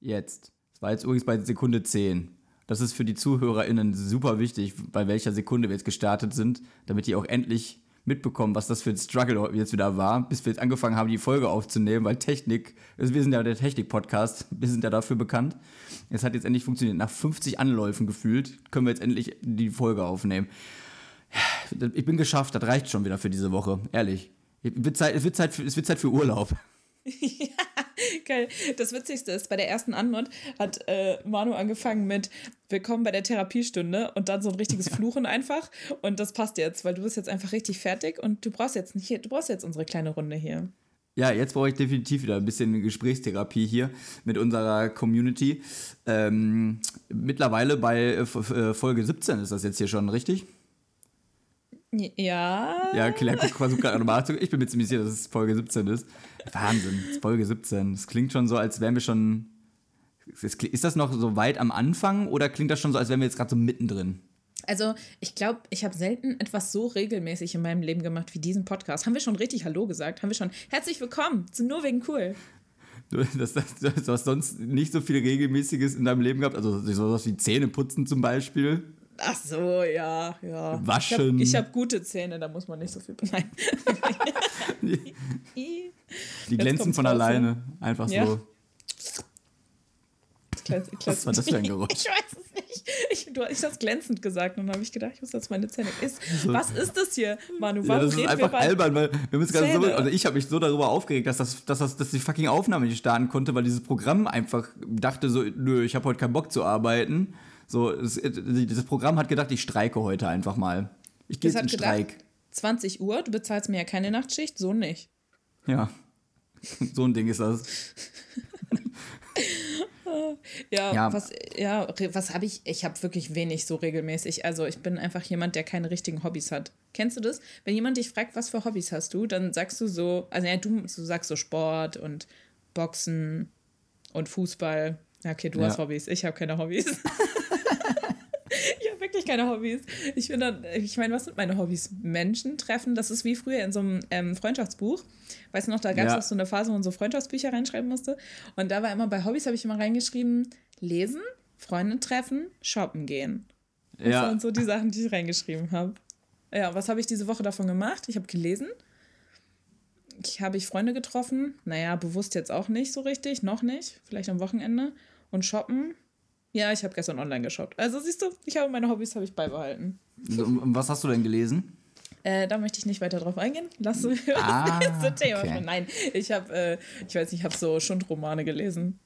Jetzt. Das war jetzt übrigens bei Sekunde 10. Das ist für die ZuhörerInnen super wichtig, bei welcher Sekunde wir jetzt gestartet sind, damit die auch endlich mitbekommen, was das für ein Struggle jetzt wieder war, bis wir jetzt angefangen haben, die Folge aufzunehmen, weil Technik, also wir sind ja der Technik-Podcast, wir sind ja dafür bekannt. Es hat jetzt endlich funktioniert. Nach 50 Anläufen gefühlt können wir jetzt endlich die Folge aufnehmen. Ich bin geschafft, das reicht schon wieder für diese Woche, ehrlich. Es wird Zeit, es wird Zeit, für, es wird Zeit für Urlaub. ja, geil. Das Witzigste ist, bei der ersten Antwort hat äh, Manu angefangen mit Willkommen bei der Therapiestunde und dann so ein richtiges Fluchen einfach. Und das passt jetzt, weil du bist jetzt einfach richtig fertig und du brauchst jetzt nicht hier, du brauchst jetzt unsere kleine Runde hier. Ja, jetzt brauche ich definitiv wieder ein bisschen Gesprächstherapie hier mit unserer Community. Ähm, mittlerweile bei äh, äh Folge 17 ist das jetzt hier schon, richtig? Ja. Ja, Claire guckt versucht gerade nochmal Ich bin mir ziemlich sicher, dass es Folge 17 ist. Wahnsinn, es ist Folge 17. Es klingt schon so, als wären wir schon. Ist das noch so weit am Anfang oder klingt das schon so, als wären wir jetzt gerade so mittendrin? Also, ich glaube, ich habe selten etwas so regelmäßig in meinem Leben gemacht wie diesen Podcast. Haben wir schon richtig Hallo gesagt? Haben wir schon herzlich willkommen zu Nur wegen cool? Du, das, das, du hast sonst nicht so viel Regelmäßiges in deinem Leben gehabt, also sowas wie Zähne putzen zum Beispiel. Ach so, ja, ja. Waschen. Ich habe hab gute Zähne, da muss man nicht so viel. Nein. die, die glänzen von alleine. Einfach ja. so. Was war das für ein Geräusch? Ich weiß es nicht. Ich, du hast das glänzend gesagt und dann habe ich gedacht, ich muss das meine Zähne. Ist, was ist das hier, Manu? Warum ja, das ist einfach albern, weil wir müssen gerade so, also ich habe mich so darüber aufgeregt, dass das, dass das, dass die fucking Aufnahme nicht starten konnte, weil dieses Programm einfach dachte so, nö, ich habe heute keinen Bock zu arbeiten. So, das, das Programm hat gedacht, ich streike heute einfach mal. Ich gehe in Streik. Gedacht, 20 Uhr, du bezahlst mir ja keine Nachtschicht, so nicht. Ja, so ein Ding ist das. ja, ja, was, ja, was habe ich? Ich habe wirklich wenig so regelmäßig. Also ich bin einfach jemand, der keine richtigen Hobbys hat. Kennst du das? Wenn jemand dich fragt, was für Hobbys hast du, dann sagst du so, also ja, du, du sagst so Sport und Boxen und Fußball. Ja, okay, du ja. hast Hobbys, ich habe keine Hobbys. wirklich keine Hobbys. Ich bin dann, ich meine, was sind meine Hobbys? Menschen treffen, das ist wie früher in so einem ähm, Freundschaftsbuch. Weißt du noch, da gab es ja. auch so eine Phase, wo man so Freundschaftsbücher reinschreiben musste. Und da war immer bei Hobbys, habe ich immer reingeschrieben, lesen, Freunde treffen, shoppen gehen. Ja. Das waren so die Sachen, die ich reingeschrieben habe. Ja, was habe ich diese Woche davon gemacht? Ich habe gelesen. Ich habe ich Freunde getroffen. Naja, bewusst jetzt auch nicht so richtig, noch nicht. Vielleicht am Wochenende. Und shoppen ja, ich habe gestern online geshoppt. Also siehst du, ich habe meine Hobbys habe ich beibehalten. Was hast du denn gelesen? Äh, da möchte ich nicht weiter drauf eingehen. Lass uns ah, das nächste Thema okay. Nein, ich habe, äh, ich weiß nicht, ich habe so Schundromane gelesen.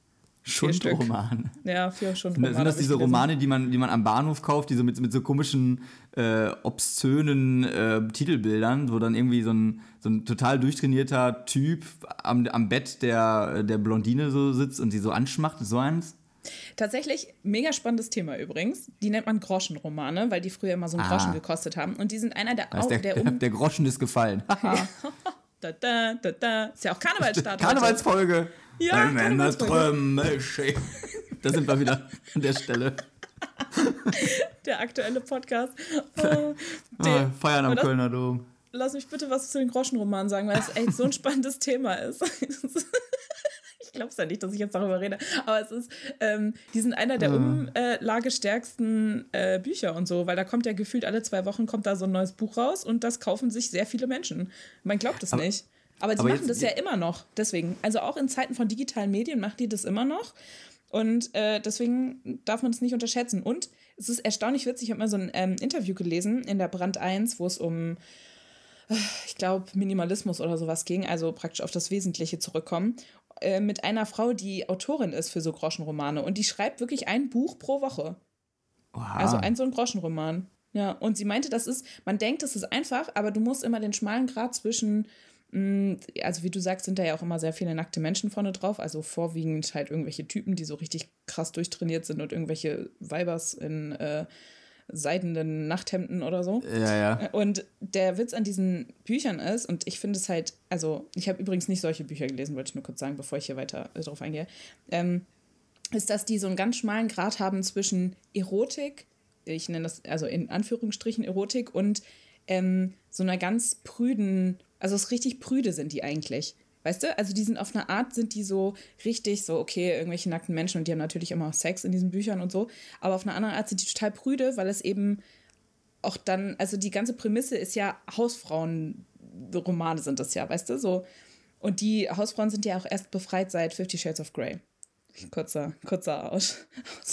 Schundromane. Ja, vier Schundromane. Sind das diese Romane, die man, die man am Bahnhof kauft, die so mit, mit so komischen, äh, obszönen äh, Titelbildern, wo dann irgendwie so ein, so ein total durchtrainierter Typ am, am Bett der, der Blondine so sitzt und sie so anschmacht? So eins? Tatsächlich, mega spannendes Thema übrigens. Die nennt man Groschenromane, weil die früher immer so einen ah. Groschen gekostet haben. Und die sind einer der auch, der, der, um der Groschen ist gefallen. da, da, da, da. Ist ja auch Karnevalsstart. Karnevalsfolge. Ja, Karnevalsfolge. Da sind wir wieder an der Stelle. Der aktuelle Podcast. Oh, ah, feiern am Kölner Dom. Lass mich bitte was zu den Groschenromanen sagen, weil es echt so ein spannendes Thema ist glaube es ja nicht, dass ich jetzt darüber rede. Aber es ist, ähm, die sind einer der mhm. umlagestärksten äh, Bücher und so, weil da kommt ja gefühlt alle zwei Wochen kommt da so ein neues Buch raus und das kaufen sich sehr viele Menschen. Man glaubt es nicht. Aber sie aber machen das ja immer noch. Deswegen. Also auch in Zeiten von digitalen Medien macht die das immer noch. Und äh, deswegen darf man es nicht unterschätzen. Und es ist erstaunlich witzig, ich habe mal so ein ähm, Interview gelesen in der Brand 1, wo es um ich glaube, Minimalismus oder sowas ging, also praktisch auf das Wesentliche zurückkommen, äh, mit einer Frau, die Autorin ist für so Groschenromane. Und die schreibt wirklich ein Buch pro Woche. Wow. Also ein so ein Groschenroman. Ja, und sie meinte, das ist, man denkt, das ist einfach, aber du musst immer den schmalen Grad zwischen, mh, mm, also wie du sagst, sind da ja auch immer sehr viele nackte Menschen vorne drauf, also vorwiegend halt irgendwelche Typen, die so richtig krass durchtrainiert sind und irgendwelche Weibers in äh, seidenen Nachthemden oder so. Ja, ja. Und der Witz an diesen Büchern ist, und ich finde es halt, also ich habe übrigens nicht solche Bücher gelesen, wollte ich nur kurz sagen, bevor ich hier weiter äh, drauf eingehe, ähm, ist, dass die so einen ganz schmalen Grad haben zwischen Erotik, ich nenne das also in Anführungsstrichen Erotik, und ähm, so einer ganz prüden, also es richtig prüde sind die eigentlich. Weißt du? Also die sind auf eine Art, sind die so richtig so, okay, irgendwelche nackten Menschen und die haben natürlich immer auch Sex in diesen Büchern und so. Aber auf eine andere Art sind die total prüde, weil es eben auch dann, also die ganze Prämisse ist ja Hausfrauen-Romane sind das ja, weißt du? So. Und die Hausfrauen sind ja auch erst befreit seit Fifty Shades of Grey. Kurzer, kurzer Aus.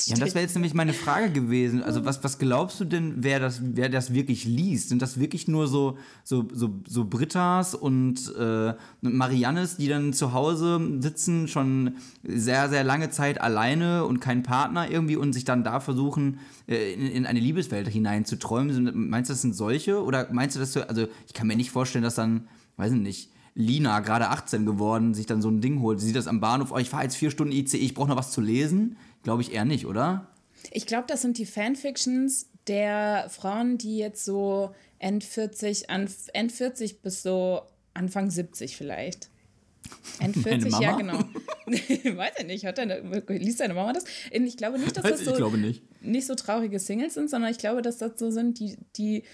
Ja, das wäre jetzt nämlich meine Frage gewesen. Also, was, was glaubst du denn, wer das, wer das wirklich liest? Sind das wirklich nur so, so, so, so Britas und äh, Mariannes, die dann zu Hause sitzen, schon sehr, sehr lange Zeit alleine und keinen Partner irgendwie und sich dann da versuchen, äh, in, in eine Liebeswelt hineinzuträumen? Meinst du, das sind solche? Oder meinst du, dass du, also, ich kann mir nicht vorstellen, dass dann, weiß ich nicht, Lina, gerade 18 geworden, sich dann so ein Ding holt. Sie sieht das am Bahnhof, oh, ich fahre jetzt vier Stunden ICE, ich brauche noch was zu lesen. Glaube ich eher nicht, oder? Ich glaube, das sind die Fanfictions der Frauen, die jetzt so End 40, an, End 40 bis so Anfang 70 vielleicht. End 40, ja, genau. Weiß ich nicht, hat deine, liest deine Mama das? Ich glaube nicht, dass das so, nicht. nicht so traurige Singles sind, sondern ich glaube, dass das so sind, die, die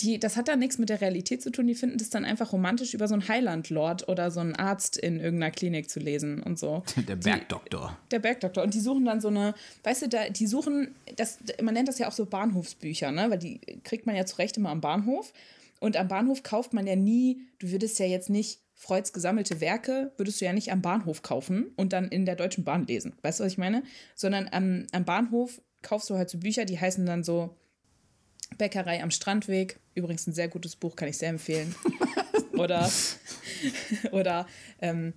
die, das hat dann nichts mit der Realität zu tun. Die finden das dann einfach romantisch, über so einen Heiland-Lord oder so einen Arzt in irgendeiner Klinik zu lesen und so. Der Bergdoktor. Die, der Bergdoktor. Und die suchen dann so eine, weißt du, da, die suchen, das, man nennt das ja auch so Bahnhofsbücher, ne? Weil die kriegt man ja zurecht immer am Bahnhof. Und am Bahnhof kauft man ja nie, du würdest ja jetzt nicht Freuds gesammelte Werke, würdest du ja nicht am Bahnhof kaufen und dann in der Deutschen Bahn lesen. Weißt du, was ich meine? Sondern am, am Bahnhof kaufst du halt so Bücher, die heißen dann so Bäckerei am Strandweg. Übrigens ein sehr gutes Buch, kann ich sehr empfehlen. oder oder ähm,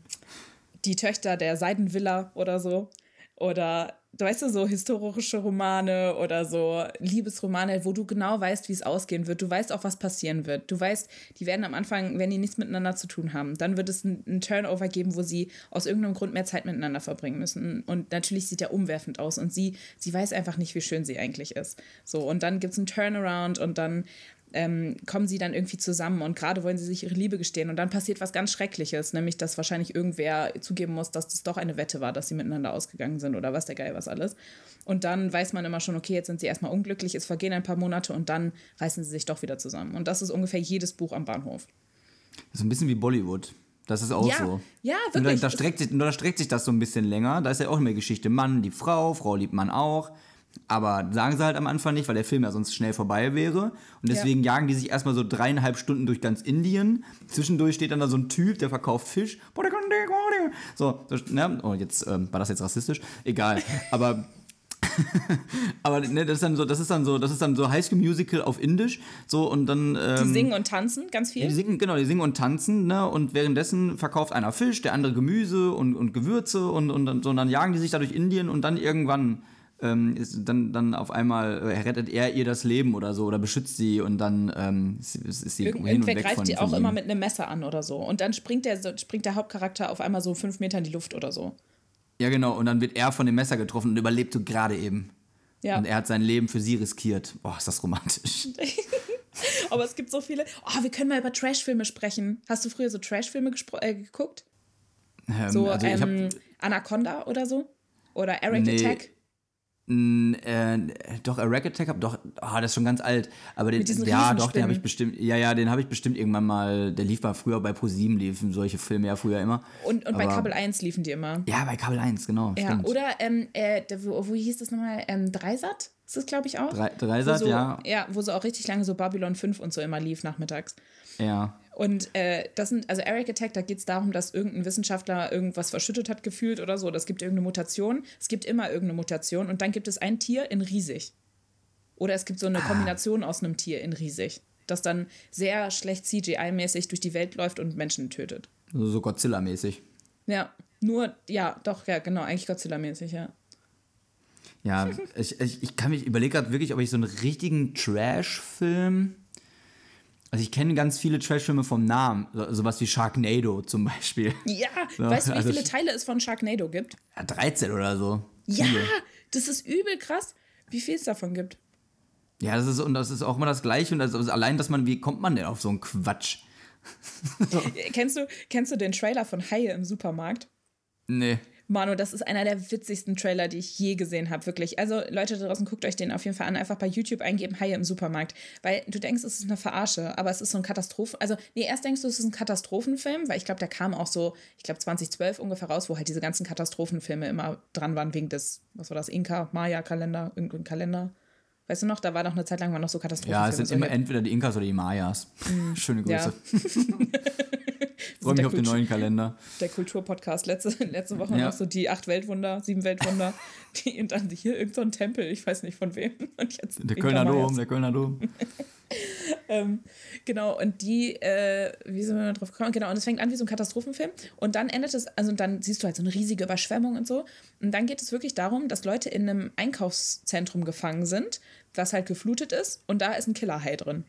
Die Töchter der Seidenvilla oder so. Oder weißt du, so historische Romane oder so Liebesromane, wo du genau weißt, wie es ausgehen wird. Du weißt auch, was passieren wird. Du weißt, die werden am Anfang, wenn die nichts miteinander zu tun haben, dann wird es einen Turnover geben, wo sie aus irgendeinem Grund mehr Zeit miteinander verbringen müssen. Und natürlich sieht er umwerfend aus und sie, sie weiß einfach nicht, wie schön sie eigentlich ist. So, und dann gibt es einen Turnaround und dann ähm, kommen sie dann irgendwie zusammen und gerade wollen sie sich ihre Liebe gestehen und dann passiert was ganz Schreckliches, nämlich dass wahrscheinlich irgendwer zugeben muss, dass das doch eine Wette war, dass sie miteinander ausgegangen sind oder was der Geil was alles. Und dann weiß man immer schon, okay, jetzt sind sie erstmal unglücklich, es vergehen ein paar Monate und dann reißen sie sich doch wieder zusammen. Und das ist ungefähr jedes Buch am Bahnhof. Das ist ein bisschen wie Bollywood. Das ist auch ja, so. Ja, wirklich. Und da, da, streckt sich, da streckt sich das so ein bisschen länger. Da ist ja auch immer Geschichte. Mann liebt Frau, Frau liebt Mann auch. Aber sagen sie halt am Anfang nicht, weil der Film ja sonst schnell vorbei wäre. Und deswegen ja. jagen die sich erstmal so dreieinhalb Stunden durch ganz Indien. Zwischendurch steht dann da so ein Typ, der verkauft Fisch. So, ne? Oh, jetzt ähm, war das jetzt rassistisch? Egal. Aber. aber ne, das ist dann so, das ist dann so, das ist dann so High School Musical auf Indisch, so und dann. Ähm, die singen und tanzen ganz viel. Die singen, genau, die singen und tanzen, ne? Und währenddessen verkauft einer Fisch, der andere Gemüse und, und Gewürze und, und, so, und dann jagen die sich da durch Indien und dann irgendwann ähm, ist dann, dann auf einmal äh, rettet er ihr das Leben oder so oder beschützt sie und dann ähm, ist, ist sie Irgend, hin und weg greift von, die auch immer mit einem Messer an oder so und dann springt der, springt der Hauptcharakter auf einmal so fünf Meter in die Luft oder so. Ja, genau. Und dann wird er von dem Messer getroffen und überlebt so gerade eben. Ja. Und er hat sein Leben für sie riskiert. Boah, ist das romantisch. Aber es gibt so viele. Oh, wir können mal über Trashfilme sprechen. Hast du früher so Trashfilme äh, geguckt? Ähm, so also ähm, Anaconda oder so? Oder Eric nee. Attack? Äh, doch, A Rack Attack, doch, oh, das ist schon ganz alt. Aber den, ja, doch, den habe ich bestimmt, ja, ja, den habe ich bestimmt irgendwann mal, der lief mal früher bei Pro7, liefen solche Filme ja früher immer. Und, und bei Kabel 1 liefen die immer. Ja, bei Kabel 1, genau. Ja, stimmt. oder, ähm, äh, wo, wo hieß das nochmal? Ähm, Dreisat? Ist das, glaube ich, auch? Drei, Dreisat, so, ja. Ja, wo so auch richtig lange so Babylon 5 und so immer lief nachmittags. Ja. Und äh, das sind, also Eric Attack, da geht es darum, dass irgendein Wissenschaftler irgendwas verschüttet hat, gefühlt oder so. Das gibt irgendeine Mutation. Es gibt immer irgendeine Mutation. Und dann gibt es ein Tier in riesig. Oder es gibt so eine ah. Kombination aus einem Tier in riesig, das dann sehr schlecht CGI-mäßig durch die Welt läuft und Menschen tötet. Also so Godzilla-mäßig. Ja, nur, ja, doch, ja, genau, eigentlich Godzilla-mäßig, ja. Ja, ich, ich, ich kann mich, überlege gerade wirklich, ob ich so einen richtigen Trash-Film also ich kenne ganz viele Trashfilme vom Namen, so, sowas wie Sharknado zum Beispiel. Ja, so, weißt du, wie also viele Teile es von Sharknado gibt? Ja, 13 oder so. Ja, das ist übel krass, wie viel es davon gibt. Ja, das ist, und das ist auch immer das Gleiche. Und das, also allein, dass man, wie kommt man denn auf so einen Quatsch? so. kennst, du, kennst du den Trailer von Haie im Supermarkt? Nee. Manu, das ist einer der witzigsten Trailer, die ich je gesehen habe, wirklich. Also Leute da draußen, guckt euch den auf jeden Fall an. Einfach bei YouTube eingeben, Haie im Supermarkt. Weil du denkst, es ist eine Verarsche, aber es ist so ein Katastrophen... Also, nee, erst denkst du, es ist ein Katastrophenfilm, weil ich glaube, der kam auch so, ich glaube 2012 ungefähr raus, wo halt diese ganzen Katastrophenfilme immer dran waren wegen des, was war das, Inka-Maya-Kalender, irgendein Kalender. Weißt du noch, da war noch eine Zeit lang war noch so Katastrophen. Ja, es sind immer entweder die Inkas oder die Mayas. Mm, Schöne Grüße. Ja. freue mich auf den neuen Kalender. Der Kulturpodcast. Letzte, letzte Woche ja. noch so die acht Weltwunder, sieben Weltwunder. die, und dann hier irgendein so Tempel, ich weiß nicht von wem. der Kölner Dom, der Kölner Dom. ähm, genau, und die, äh, wie sind wir drauf gekommen? Genau, und es fängt an wie so ein Katastrophenfilm. Und dann endet es, also dann siehst du halt so eine riesige Überschwemmung und so. Und dann geht es wirklich darum, dass Leute in einem Einkaufszentrum gefangen sind, das halt geflutet ist. Und da ist ein Killerhai drin.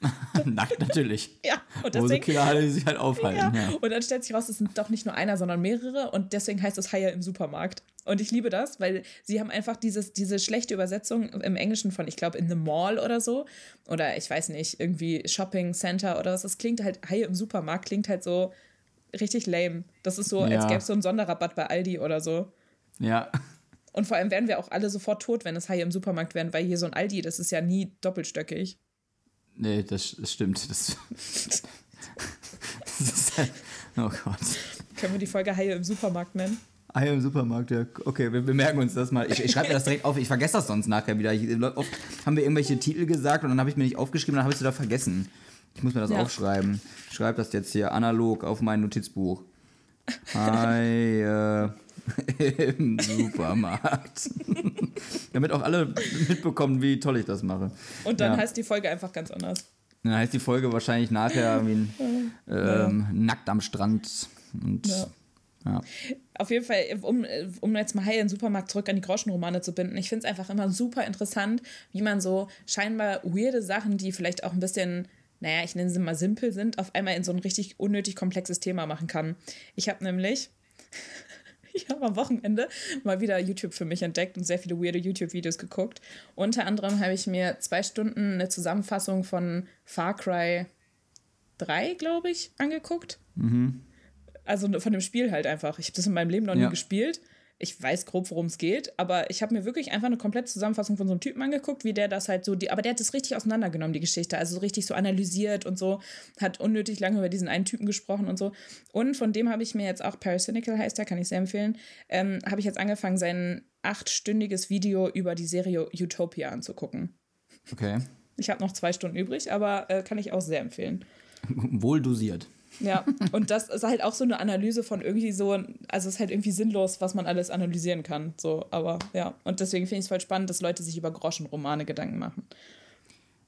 Nackt natürlich. Ja, und deswegen. Wo so Killerhaie sich halt aufhalten. Ja. ja. Und dann stellt sich raus, es sind doch nicht nur einer, sondern mehrere. Und deswegen heißt es Haie im Supermarkt. Und ich liebe das, weil sie haben einfach dieses, diese schlechte Übersetzung im Englischen von, ich glaube, in the Mall oder so. Oder ich weiß nicht, irgendwie Shopping Center oder was. Das klingt halt, Haie im Supermarkt klingt halt so richtig lame. Das ist so, ja. als gäbe es so einen Sonderrabatt bei Aldi oder so. Ja. Und vor allem wären wir auch alle sofort tot, wenn es Haie im Supermarkt wären, weil hier so ein Aldi, das ist ja nie doppelstöckig. Nee, das, das stimmt. Das, das ist halt, oh Gott. Können wir die Folge Haie im Supermarkt nennen? Haie im Supermarkt, ja. Okay, wir, wir merken uns das mal. Ich, ich schreibe mir das direkt auf. Ich vergesse das sonst nachher wieder. Ich, oft haben wir irgendwelche Titel gesagt und dann habe ich mir nicht aufgeschrieben, dann habe ich es wieder vergessen. Ich muss mir das ja. aufschreiben. Ich schreibe das jetzt hier analog auf mein Notizbuch. Haie im Supermarkt. Damit auch alle mitbekommen, wie toll ich das mache. Und dann ja. heißt die Folge einfach ganz anders. Dann heißt die Folge wahrscheinlich nachher wie ein, ähm, ja. nackt am Strand. Und, ja. ja. Auf jeden Fall, um, um jetzt mal heil in den Supermarkt zurück an die Groschenromane zu binden, ich finde es einfach immer super interessant, wie man so scheinbar weirde Sachen, die vielleicht auch ein bisschen naja, ich nenne sie mal simpel sind, auf einmal in so ein richtig unnötig komplexes Thema machen kann. Ich habe nämlich ich habe am Wochenende mal wieder YouTube für mich entdeckt und sehr viele weirde YouTube-Videos geguckt. Unter anderem habe ich mir zwei Stunden eine Zusammenfassung von Far Cry 3, glaube ich, angeguckt. Mhm. Also von dem Spiel halt einfach. Ich habe das in meinem Leben noch ja. nie gespielt ich weiß grob, worum es geht, aber ich habe mir wirklich einfach eine komplette Zusammenfassung von so einem Typen angeguckt, wie der das halt so, die, aber der hat das richtig auseinandergenommen, die Geschichte, also so richtig so analysiert und so, hat unnötig lange über diesen einen Typen gesprochen und so. Und von dem habe ich mir jetzt auch, Parasynical heißt der, kann ich sehr empfehlen, ähm, habe ich jetzt angefangen, sein achtstündiges Video über die Serie Utopia anzugucken. Okay. Ich habe noch zwei Stunden übrig, aber äh, kann ich auch sehr empfehlen. Wohl dosiert. Ja, und das ist halt auch so eine Analyse von irgendwie so, also es ist halt irgendwie sinnlos, was man alles analysieren kann. So, aber ja. Und deswegen finde ich es voll spannend, dass Leute sich über Groschenromane Gedanken machen.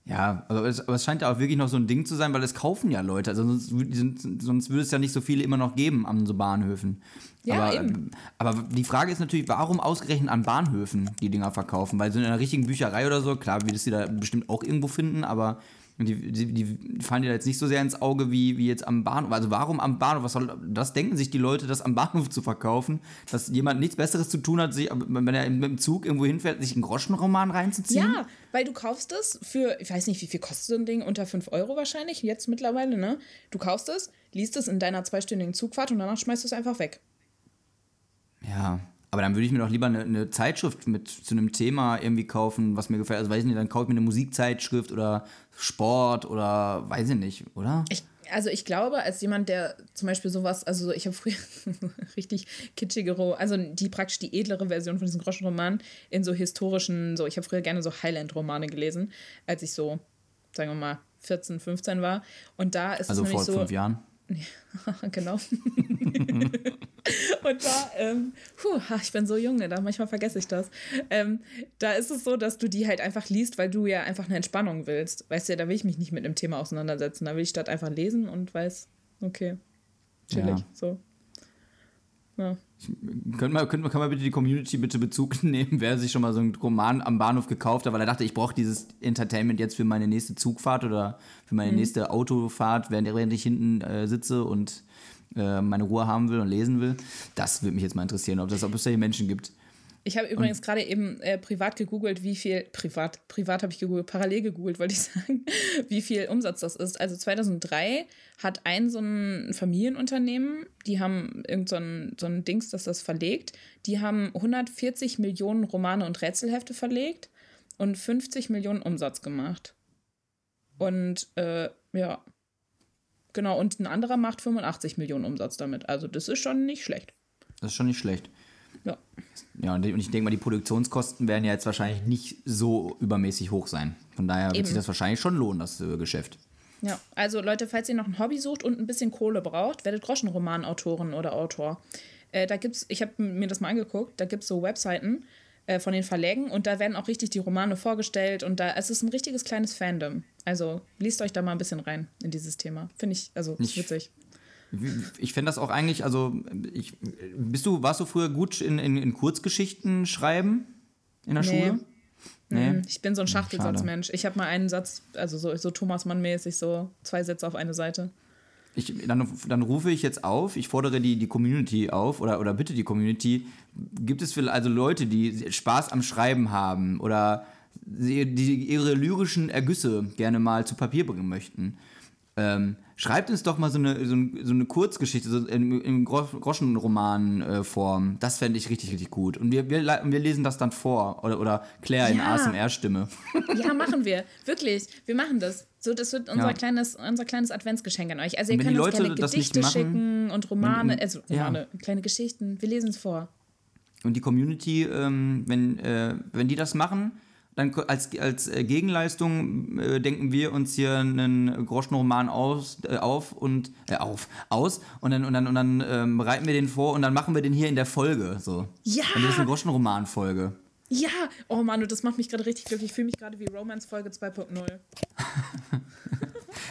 Ja, aber es, aber es, scheint ja auch wirklich noch so ein Ding zu sein, weil es kaufen ja Leute. Also sonst, sonst würde es ja nicht so viele immer noch geben an so Bahnhöfen. Ja, aber, eben. aber die Frage ist natürlich, warum ausgerechnet an Bahnhöfen die Dinger verkaufen? Weil so in einer richtigen Bücherei oder so, klar, wird es die da bestimmt auch irgendwo finden, aber die, die, die fallen dir jetzt nicht so sehr ins Auge wie, wie jetzt am Bahnhof. Also warum am Bahnhof? Was soll das denken sich die Leute, das am Bahnhof zu verkaufen? Dass jemand nichts Besseres zu tun hat, sich, wenn er mit dem Zug irgendwo hinfährt, sich einen Groschenroman reinzuziehen? Ja, weil du kaufst es für, ich weiß nicht, wie viel kostet so ein Ding? Unter 5 Euro wahrscheinlich, jetzt mittlerweile, ne? Du kaufst es, liest es in deiner zweistündigen Zugfahrt und danach schmeißt du es einfach weg. Ja, aber dann würde ich mir doch lieber eine, eine, Zeitschrift mit zu einem Thema irgendwie kaufen, was mir gefällt. Also weiß ich nicht, dann kaufe ich mir eine Musikzeitschrift oder Sport oder weiß ich nicht, oder? Ich, also ich glaube, als jemand, der zum Beispiel sowas, also ich habe früher richtig kitschigere, also die praktisch die edlere Version von diesem Groschenroman in so historischen, so ich habe früher gerne so Highland-Romane gelesen, als ich so, sagen wir mal, 14, 15 war. Und da ist also es nämlich so. vor fünf Jahren? Ja, genau. und da, ähm, puh, ich bin so jung, da manchmal vergesse ich das. Ähm, da ist es so, dass du die halt einfach liest, weil du ja einfach eine Entspannung willst. Weißt du, da will ich mich nicht mit einem Thema auseinandersetzen. Da will ich statt einfach lesen und weiß, okay, chillig, ja. so. Ja. Können wir, können, kann man bitte die Community bitte Bezug nehmen, wer sich schon mal so einen Roman am Bahnhof gekauft hat, weil er dachte, ich brauche dieses Entertainment jetzt für meine nächste Zugfahrt oder für meine mhm. nächste Autofahrt, während, während ich hinten äh, sitze und äh, meine Ruhe haben will und lesen will. Das würde mich jetzt mal interessieren, ob, das, ob es da hier Menschen gibt. Ich habe übrigens gerade eben äh, privat gegoogelt, wie viel, privat, privat habe ich gegoogelt, parallel gegoogelt, wollte ich sagen, wie viel Umsatz das ist. Also 2003 hat ein so ein Familienunternehmen, die haben irgend so ein, so ein Dings, das das verlegt, die haben 140 Millionen Romane und Rätselhefte verlegt und 50 Millionen Umsatz gemacht. Und äh, ja, genau, und ein anderer macht 85 Millionen Umsatz damit. Also das ist schon nicht schlecht. Das ist schon nicht schlecht. Ja. Ja, und ich denke mal, die Produktionskosten werden ja jetzt wahrscheinlich nicht so übermäßig hoch sein. Von daher wird Eben. sich das wahrscheinlich schon lohnen, das äh, Geschäft. Ja, also Leute, falls ihr noch ein Hobby sucht und ein bisschen Kohle braucht, werdet Groschenromanautorin oder Autor. Äh, da gibt's, ich habe mir das mal angeguckt, da gibt es so Webseiten äh, von den Verlägen und da werden auch richtig die Romane vorgestellt und da es ist ein richtiges kleines Fandom. Also liest euch da mal ein bisschen rein in dieses Thema. Finde ich, also Ich- witzig. Ich fände das auch eigentlich, also ich, bist du, warst du früher gut in, in, in Kurzgeschichten schreiben in der Nee. Schule? Nee. Mhm, Ich bin so ein Schade. Schachtelsatzmensch. Ich habe mal einen Satz, also so, so Thomas Mann-mäßig, so zwei Sätze auf eine Seite. Ich, dann, dann rufe ich jetzt auf, ich fordere die, die Community auf oder, oder bitte die Community, gibt es also Leute, die Spaß am Schreiben haben oder die ihre lyrischen Ergüsse gerne mal zu Papier bringen möchten? Ähm, schreibt uns doch mal so eine, so ein- so eine Kurzgeschichte so in, in Gro- Groschenroman-Form. Das fände ich richtig, richtig gut. Und wir, wir, wir lesen das dann vor. Oder, oder Claire in Ja. ASMR-Stimme. Ja, machen wir. Wirklich. Wir machen das. So, das wird unser, Ja. kleines, unser kleines Adventsgeschenk an euch. Also ihr könnt uns Leute gerne Gedichte machen, schicken und Romane, wenn- also ja. Romane, kleine Geschichten. Wir lesen es vor. Und die Community, ähm, wenn, äh, wenn die das machen, dann als, als äh, Gegenleistung äh, denken wir uns hier einen Groschenroman aus, äh, auf und äh, auf aus und dann und dann und dann ähm, bereiten wir den vor und dann machen wir den hier in der Folge so. Ja! Und das ist eine Groschenroman-Folge. Ja! Oh Manu, das macht mich gerade richtig glücklich. Ich fühle mich gerade wie Romance Folge 2.0.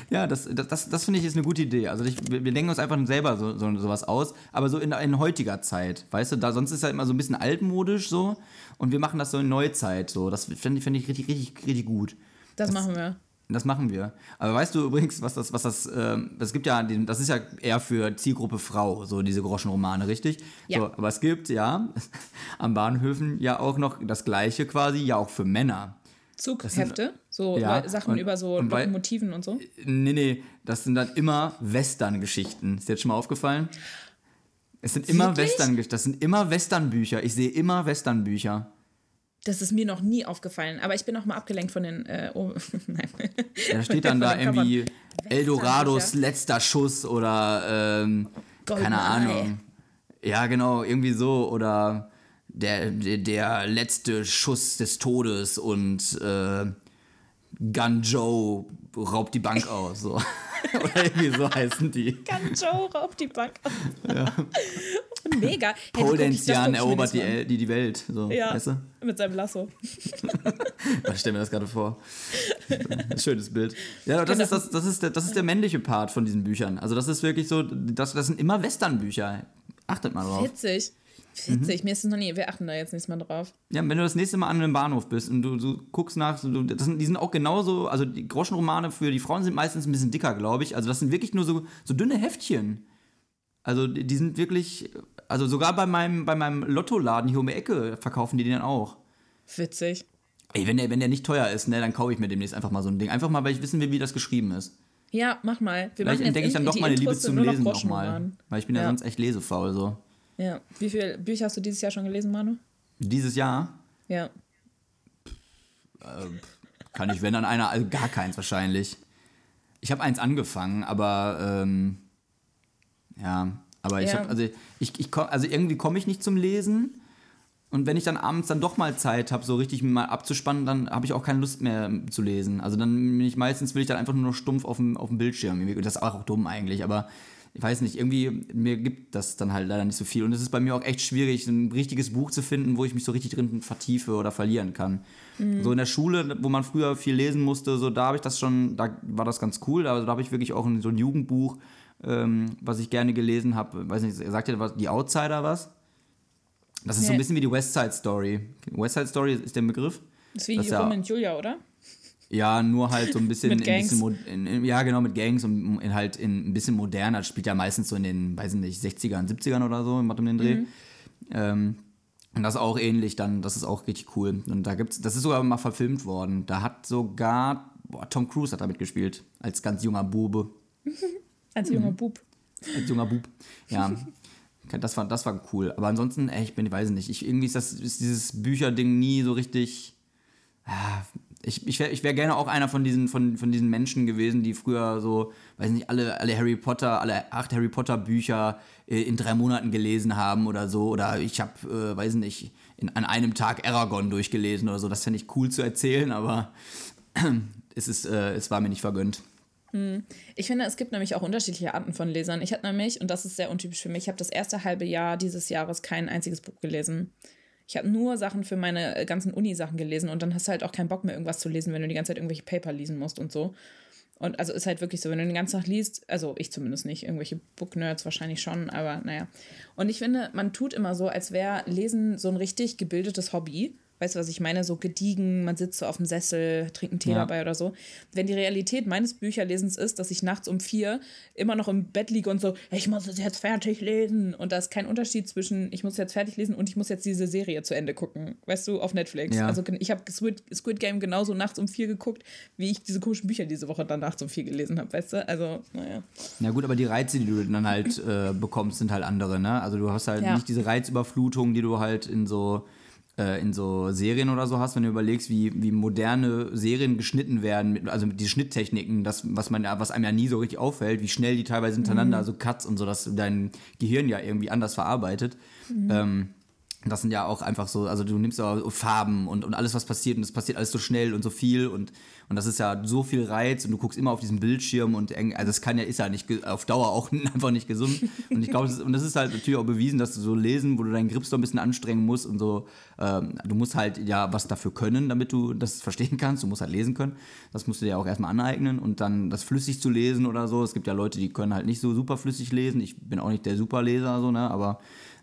Ja, das, das, das, das finde ich ist eine gute Idee. Also ich, wir, denken uns einfach selber so, so sowas aus, aber so in, in heutiger Zeit, weißt du, da sonst ist es halt immer so ein bisschen altmodisch so und wir machen das so in Neuzeit so. Das finde ich, finde ich richtig, richtig, richtig gut. Das, machen wir. Das machen wir. Aber weißt du übrigens, was das, was das, ähm, es gibt ja, das ist ja eher für Zielgruppe Frau, so diese Groschenromane, richtig? Ja. So, aber es gibt ja am Bahnhöfen ja auch noch das Gleiche quasi, ja auch für Männer. Zughefte, so Ja, Sachen und- über so und Lokomotiven und so. Nee, nee, das sind dann immer Western-Geschichten. Ist dir jetzt schon mal aufgefallen? Es sind immer Wirklich? Western, das sind immer Western-Bücher. Ich sehe immer Western-Bücher. Das ist mir noch nie aufgefallen, aber ich bin auch mal abgelenkt von den. Äh, oh, nein. Ja, da steht dann da irgendwie Eldorados letzter Schuss oder ähm, keine. Ahnung. Ja, genau, irgendwie so. Oder der, der, der letzte Schuss des Todes und äh, Gun Joe raubt die Bank aus. So. oder irgendwie so heißen die. Kann Joe raubt die Bank. Mega. Hey, das Paul guck ich- das Denzian guck ich mir erobert die, die, die Welt. So. Ja, weißt du? mit seinem Lasso. Ich stelle mir das gerade vor. Schönes Bild. Ja, das, Genau. ist, das, das, ist der, das ist der männliche Part von diesen Büchern. Also das ist wirklich so, das, das sind immer Western-Bücher. Achtet mal drauf. Witzig. Witzig. Mir ist es noch nie. Wir achten da jetzt nächstes Mal drauf. Ja, wenn du das nächste Mal an einem Bahnhof bist und du, du guckst nach, du, sind, die sind auch genauso, also die Groschenromane für die Frauen sind meistens ein bisschen dicker, glaube ich. Also das sind wirklich nur so, so dünne Heftchen. Also die, die sind wirklich, also sogar bei meinem, bei meinem Lottoladen hier um die Ecke verkaufen die den auch. Witzig. Ey, wenn der, wenn der nicht teuer ist, ne, dann kaufe ich mir demnächst einfach mal so ein Ding. Einfach mal, weil ich wissen will, wie das geschrieben ist. Ja, mach mal. Wir Vielleicht entdecke ich dann doch meine Liebe zum Lesen nochmal. Weil ich bin ja. Ja. sonst echt lesefaul so. Ja. Wie viele Bücher hast du dieses Jahr schon gelesen, Manu? Dieses Jahr Ja. kann ich, wenn dann einer, also gar keins wahrscheinlich. Ich habe eins angefangen, aber ähm, ja, aber ich Ja. habe, also ich, ich komm, also irgendwie komme ich nicht zum Lesen. Und wenn ich dann abends dann doch mal Zeit habe, so richtig mal abzuspannen, dann habe ich auch keine Lust mehr ähm, zu lesen. Also dann bin ich meistens will ich dann einfach nur noch stumpf auf dem, auf dem Bildschirm. Das ist auch dumm eigentlich, aber ich weiß nicht, irgendwie mir gibt das dann halt leider nicht so viel. Und es ist bei mir auch echt schwierig, ein richtiges Buch zu finden, wo ich mich so richtig drin vertiefe oder verlieren kann. So in der Schule, wo man früher viel lesen musste, so da habe ich das schon, da war das ganz cool. Also da habe ich wirklich auch so ein Jugendbuch, ähm, was ich gerne gelesen habe. Weiß nicht, sagt ihr was, die Outsider was? Das ist so ein Nee. bisschen wie die West Side Story. West Side Story ist der Begriff? Das ist wie Das ja- Romeo und Julia, oder? Ja, nur halt so ein bisschen, Mit bisschen Gangs. mo- in, in, ja genau mit Gangs und in halt in, ein bisschen moderner. Das spielt ja meistens so in den, weiß ich nicht, 60ern, 70ern oder so, im um den Dreh. Mhm. Ähm, Und das ist auch ähnlich dann, das ist auch richtig cool. Und da gibt's, das ist sogar mal verfilmt worden. Da hat sogar, boah, Tom Cruise hat da mitgespielt, als ganz junger Bube. als junger mhm. Bub. Als junger Bub, ja. Das war, das war cool. Aber ansonsten, ey, ich bin, ich weiß nicht, ich, irgendwie ist, das, ist dieses Bücherding nie so richtig. Ja, ich, ich wäre ich wär gerne auch einer von diesen, von, von diesen Menschen gewesen, die früher so, weiß nicht, alle, alle Harry Potter, alle acht Harry Potter Bücher äh, in drei Monaten gelesen haben oder so. Oder ich habe, äh, weiß nicht, in, an einem Tag Aragon durchgelesen oder so. Das fände ich cool zu erzählen, aber es, ist, äh, es war mir nicht vergönnt. Hm. Ich finde, es gibt nämlich auch unterschiedliche Arten von Lesern. Ich habe nämlich, und das ist sehr untypisch für mich, ich habe das erste halbe Jahr dieses Jahres kein einziges Buch gelesen. Ich habe nur Sachen für meine äh, ganzen Uni-Sachen gelesen und dann hast du halt auch keinen Bock mehr, irgendwas zu lesen, wenn du die ganze Zeit irgendwelche Paper lesen musst und so. Und also ist halt wirklich so, wenn du den ganzen Tag liest, also ich zumindest nicht, irgendwelche Book-Nerds wahrscheinlich schon, aber naja. Und ich finde, man tut immer so, als wäre Lesen so ein richtig gebildetes Hobby. Weißt du, was ich meine? So gediegen, man sitzt so auf dem Sessel, trinkt einen Tee ja. dabei oder so. Wenn die Realität meines Bücherlesens ist, dass ich nachts um vier immer noch im Bett liege und so, ich muss es jetzt fertig lesen. Und da ist kein Unterschied zwischen, ich muss jetzt fertig lesen und ich muss jetzt diese Serie zu Ende gucken. Weißt du, auf Netflix. Ja. Also ich habe Squid, Squid Game genauso nachts um vier geguckt, wie ich diese komischen Bücher diese Woche dann nachts um vier gelesen habe, weißt du? Also, naja. Ja gut, aber die Reize, die du dann halt äh, bekommst, sind halt andere, ne? Also du hast halt ja. nicht diese Reizüberflutung, die du halt in so in so Serien oder so hast, wenn du überlegst, wie, wie moderne Serien geschnitten werden, also die Schnitttechniken, das, was, man, was einem ja nie so richtig auffällt, wie schnell die teilweise hintereinander, mhm. so Cuts und so, dass dein Gehirn ja irgendwie anders verarbeitet. Mhm. Ähm, das sind ja auch einfach so, also du nimmst auch Farben und, und alles, was passiert, und es passiert alles so schnell und so viel und, und das ist ja so viel Reiz und du guckst immer auf diesen Bildschirm und also das kann ja, ist ja nicht auf Dauer auch einfach nicht gesund. Und ich glaube, und das ist halt natürlich auch bewiesen, dass du so lesen, wo du deinen Grips so ein bisschen anstrengen musst und so, ähm, du musst halt ja was dafür können, damit du das verstehen kannst. Du musst halt lesen können. Das musst du dir auch erstmal aneignen und dann das flüssig zu lesen oder so. Es gibt ja Leute, die können halt nicht so super flüssig lesen. Ich bin auch nicht der Superleser, so, ne, aber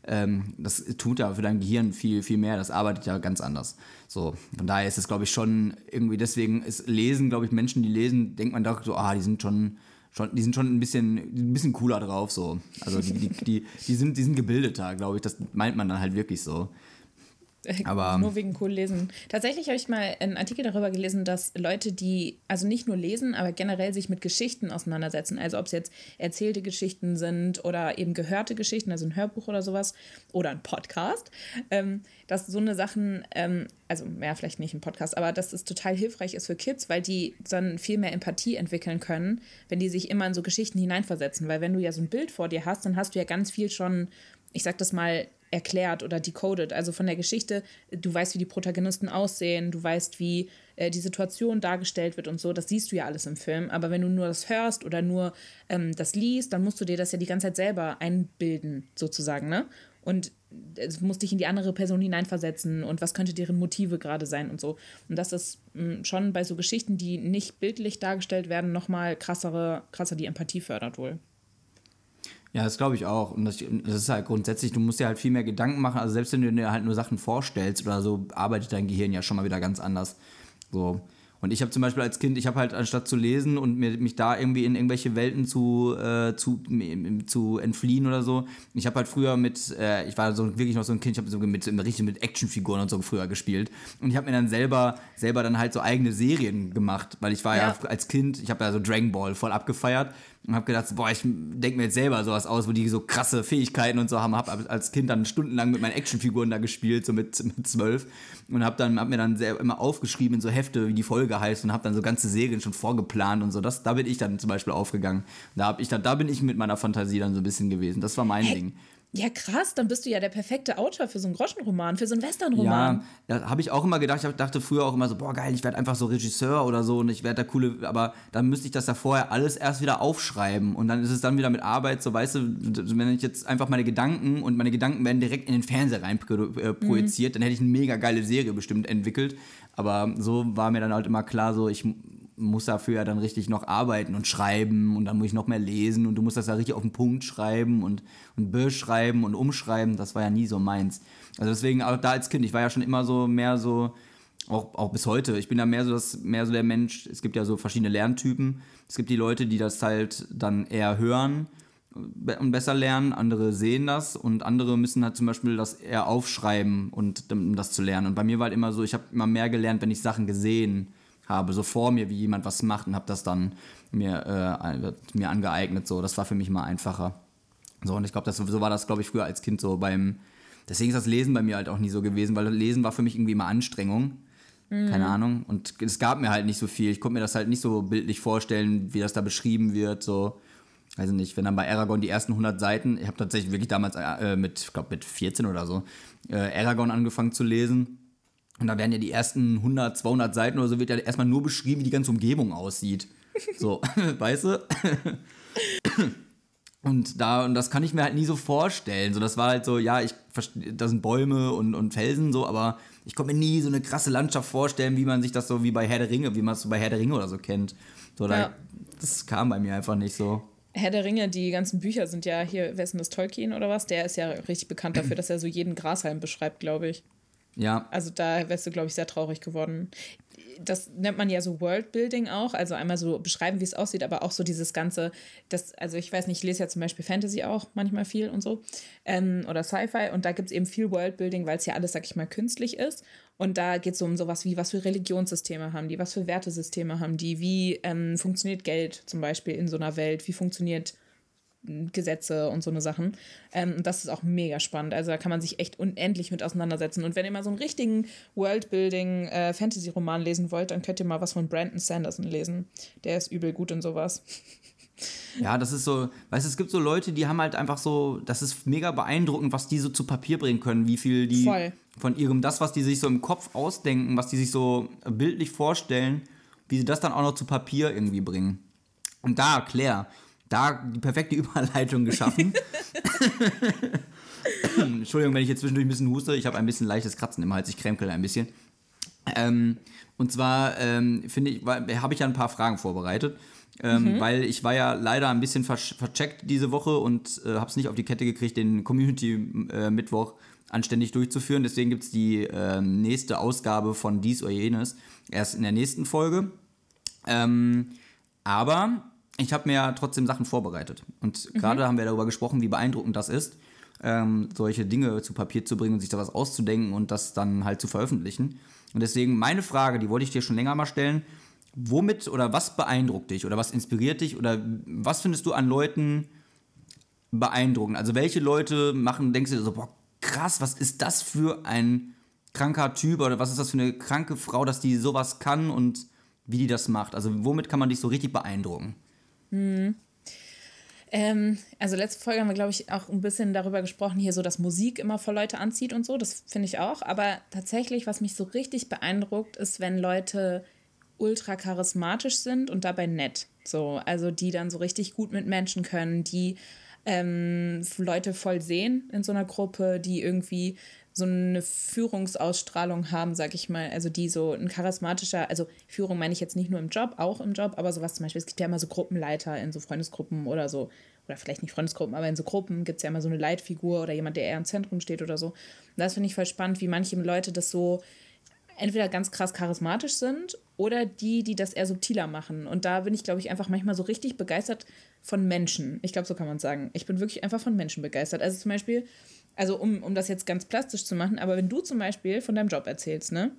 ähm, das tut ja für dein Gehirn viel, viel mehr. Das arbeitet ja ganz anders. So, von daher ist es, glaube ich, schon irgendwie, deswegen ist Lesen, glaube ich, Menschen, die lesen, denkt man doch so, ah, die sind schon, schon, die sind schon ein bisschen, ein bisschen cooler drauf, so. Also die, die, die, die sind, die sind gebildeter, glaube ich. Das meint man dann halt wirklich so. Aber nur wegen cool lesen. Tatsächlich habe ich mal einen Artikel darüber gelesen, dass Leute, die also nicht nur lesen, aber generell sich mit Geschichten auseinandersetzen, also ob es jetzt erzählte Geschichten sind oder eben gehörte Geschichten, also ein Hörbuch oder sowas oder ein Podcast, ähm, dass so eine Sachen, ähm, also mehr vielleicht nicht ein Podcast, aber dass es total hilfreich ist für Kids, weil die dann viel mehr Empathie entwickeln können, wenn die sich immer in so Geschichten hineinversetzen. Weil wenn du ja so ein Bild vor dir hast, dann hast du ja ganz viel schon, ich sag das mal, erklärt oder decoded. Also von der Geschichte, du weißt, wie die Protagonisten aussehen, du weißt, wie äh, die Situation dargestellt wird und so. Das siehst du ja alles im Film. Aber wenn du nur das hörst oder nur ähm, das liest, dann musst du dir das ja die ganze Zeit selber einbilden, sozusagen, ne? Und es musst dich in die andere Person hineinversetzen und was könnte deren Motive gerade sein und so. Und das ist mh, hm, schon bei so Geschichten, die nicht bildlich dargestellt werden, nochmal krassere, krasser die Empathie fördert wohl. Ja, das glaube ich auch. Und das, das, ist halt grundsätzlich, du musst dir halt viel mehr Gedanken machen. Also selbst wenn du dir halt nur Sachen vorstellst oder so, arbeitet dein Gehirn ja schon mal wieder ganz anders. So. Und ich habe zum Beispiel als Kind, ich habe halt anstatt zu lesen und mir, mich da irgendwie in irgendwelche Welten zu, äh, zu, zu entfliehen oder so, ich habe halt früher mit, äh, ich war so wirklich noch so ein Kind, ich habe so mit, richtig mit Actionfiguren und so früher gespielt. Und ich habe mir dann selber, selber dann halt so eigene Serien gemacht, weil ich war ja, ja als Kind, ich habe ja so Dragon Ball voll abgefeiert und habe gedacht, boah, ich denke mir jetzt selber sowas aus, wo die so krasse Fähigkeiten und so haben. Habe als Kind dann stundenlang mit meinen Actionfiguren da gespielt, so mit, mit zwölf. Und habe dann hab mir dann sehr, immer aufgeschrieben in so Hefte, wie die Folge heißt und habe dann so ganze Serien schon vorgeplant und so. Das, da bin ich dann zum Beispiel aufgegangen. Da, hab ich dann, da bin ich mit meiner Fantasie dann so ein bisschen gewesen. Das war mein hey, Ding. Ja, krass, dann bist du ja der perfekte Autor für so einen Groschenroman, für so einen Westernroman. Ja, da habe ich auch immer gedacht, ich dachte früher auch immer so, boah, geil, ich werde einfach so Regisseur oder so und ich werde da coole, aber dann müsste ich das ja vorher alles erst wieder aufschreiben und dann ist es dann wieder mit Arbeit, so weißt du, wenn ich jetzt einfach meine Gedanken und meine Gedanken werden direkt in den Fernseher rein äh, projiziert, mhm. dann hätte ich eine mega geile Serie bestimmt entwickelt, aber so war mir dann halt immer klar, so ich muss dafür ja dann richtig noch arbeiten und schreiben und dann muss ich noch mehr lesen und du musst das ja richtig auf den Punkt schreiben und, und beschreiben und umschreiben. Das war ja nie so meins. Also deswegen, auch da als Kind, ich war ja schon immer so mehr so, auch, auch bis heute, ich bin da mehr so, das, mehr so der Mensch, es gibt ja so verschiedene Lerntypen. Es gibt die Leute, die das halt dann eher hören und besser lernen, andere sehen das und andere müssen halt zum Beispiel das eher aufschreiben und um das zu lernen. Und bei mir war halt immer so, ich habe immer mehr gelernt, wenn ich Sachen gesehen habe, so vor mir, wie jemand was macht und habe das dann mir, äh, mir angeeignet. So, das war für mich mal einfacher. So, und ich glaube, so war das, glaube ich, früher als Kind so beim. Deswegen ist das Lesen bei mir halt auch nie so gewesen, weil Lesen war für mich irgendwie immer Anstrengung. Mhm. Keine Ahnung. Und es gab mir halt nicht so viel. Ich konnte mir das halt nicht so bildlich vorstellen, wie das da beschrieben wird. So weiß nicht, wenn dann bei Aragon die ersten 100 Seiten, ich habe tatsächlich wirklich damals äh, mit, glaube mit 14 oder so, äh, Aragon angefangen zu lesen. Und da werden ja die ersten 100, 200 Seiten oder so, wird ja erstmal nur beschrieben, wie die ganze Umgebung aussieht. So, weißt du? Und da, und das kann ich mir halt nie so vorstellen. So, das war halt so, ja, ich da sind Bäume und, und Felsen so, aber ich konnte mir nie so eine krasse Landschaft vorstellen, wie man sich das so wie bei Herr der Ringe, wie man es so bei Herr der Ringe oder so kennt. So, da, ja. das kam bei mir einfach nicht so. Herr der Ringe, die ganzen Bücher sind ja hier, wer ist denn das, Tolkien oder was? Der ist ja richtig bekannt dafür, dass er so jeden Grashalm beschreibt, glaube ich. Ja. Also da wärst du, glaube ich, sehr traurig geworden. Das nennt man ja so Worldbuilding auch, also einmal so beschreiben, wie es aussieht, aber auch so dieses ganze, das, also ich weiß nicht, ich lese ja zum Beispiel Fantasy auch manchmal viel und so ähm, oder Sci-Fi und da gibt es eben viel Worldbuilding, weil es ja alles, sag ich mal, künstlich ist und da geht es um sowas wie, was für Religionssysteme haben die, was für Wertesysteme haben die, wie ähm, funktioniert Geld zum Beispiel in so einer Welt, wie funktioniert hm, Gesetze und so eine Sachen. Ähm, das ist auch mega spannend. Also da kann man sich echt unendlich mit auseinandersetzen. Und wenn ihr mal so einen richtigen Worldbuilding-Fantasy-Roman äh, lesen wollt, dann könnt ihr mal was von Brandon Sanderson lesen. Der ist übel gut in sowas. Ja, das ist so, weißt du, es gibt so Leute, die haben halt einfach so, das ist mega beeindruckend, was die so zu Papier bringen können, wie viel die Voll. von ihrem, das, was die sich so im Kopf ausdenken, was die sich so bildlich vorstellen, wie sie das dann auch noch zu Papier irgendwie bringen. Und da, Claire, da die perfekte Überleitung geschaffen. Entschuldigung, wenn ich jetzt zwischendurch ein bisschen huste, ich habe ein bisschen leichtes Kratzen im Hals, ich kränkel ein bisschen. Ähm, und zwar ähm, finde ich, habe ich ja ein paar Fragen vorbereitet ähm, mhm. weil ich war ja leider ein bisschen ver vercheckt diese Woche und äh, habe es nicht auf die Kette gekriegt, den Community-Mittwoch äh, anständig durchzuführen. Deswegen gibt es die äh, nächste Ausgabe von dies oder jenes erst in der nächsten Folge. Ähm, aber ich habe mir ja trotzdem Sachen vorbereitet. Und mhm. gerade haben wir darüber gesprochen, wie beeindruckend das ist, ähm, solche Dinge zu Papier zu bringen und sich da was auszudenken und das dann halt zu veröffentlichen. Und deswegen meine Frage, die wollte ich dir schon länger mal stellen womit oder was beeindruckt dich oder was inspiriert dich oder was findest du an Leuten beeindruckend? Also welche Leute machen, denkst du so, boah, krass, was ist das für ein kranker Typ oder was ist das für eine kranke Frau, dass die sowas kann und wie die das macht? Also womit kann man dich so richtig beeindrucken? Hm. Ähm, also letzte Folge haben wir, glaube ich, auch ein bisschen darüber gesprochen, hier so, dass Musik immer voll Leute anzieht und so. Das finde ich auch. Aber tatsächlich, was mich so richtig beeindruckt, ist, wenn Leute ultra charismatisch sind und dabei nett. So, also die dann so richtig gut mit Menschen können, die ähm, Leute voll sehen in so einer Gruppe, die irgendwie so eine Führungsausstrahlung haben, sag ich mal, also die so ein charismatischer, also Führung meine ich jetzt nicht nur im Job, auch im Job, aber sowas zum Beispiel, es gibt ja immer so Gruppenleiter in so Freundesgruppen oder so, oder vielleicht nicht Freundesgruppen, aber in so Gruppen gibt es ja immer so eine Leitfigur oder jemand, der eher im Zentrum steht oder so. Und das finde ich voll spannend, wie manche Leute das so entweder ganz krass charismatisch sind oder die, die das eher subtiler machen. Und da bin ich, glaube ich, einfach manchmal so richtig begeistert von Menschen. Ich glaube, so kann man sagen. Ich bin wirklich einfach von Menschen begeistert. Also zum Beispiel, also um, um das jetzt ganz plastisch zu machen, aber wenn du zum Beispiel von deinem Job erzählst, ne?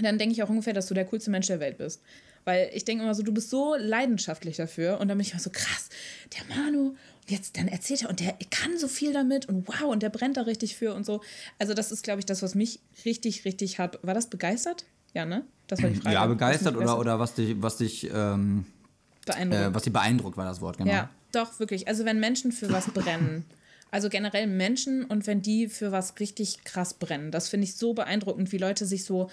Dann denke ich auch ungefähr, dass du der coolste Mensch der Welt bist. Weil ich denke immer so, du bist so leidenschaftlich dafür. Und dann bin ich immer so, krass, der Manu, jetzt, dann erzählt er und der kann so viel damit und wow, und der brennt da richtig für und so. Also, das ist, glaube ich, das, was mich richtig, richtig hat. War das begeistert? Ja, ne? Das war die Frage. Ja, begeistert oder, oder was dich, was dich ähm, beeindruckt. Äh, was dich beeindruckt, war das Wort, genau. Ja, doch, wirklich. Also, wenn Menschen für was brennen. Also generell Menschen und wenn die für was richtig krass brennen. Das finde ich so beeindruckend, wie Leute sich so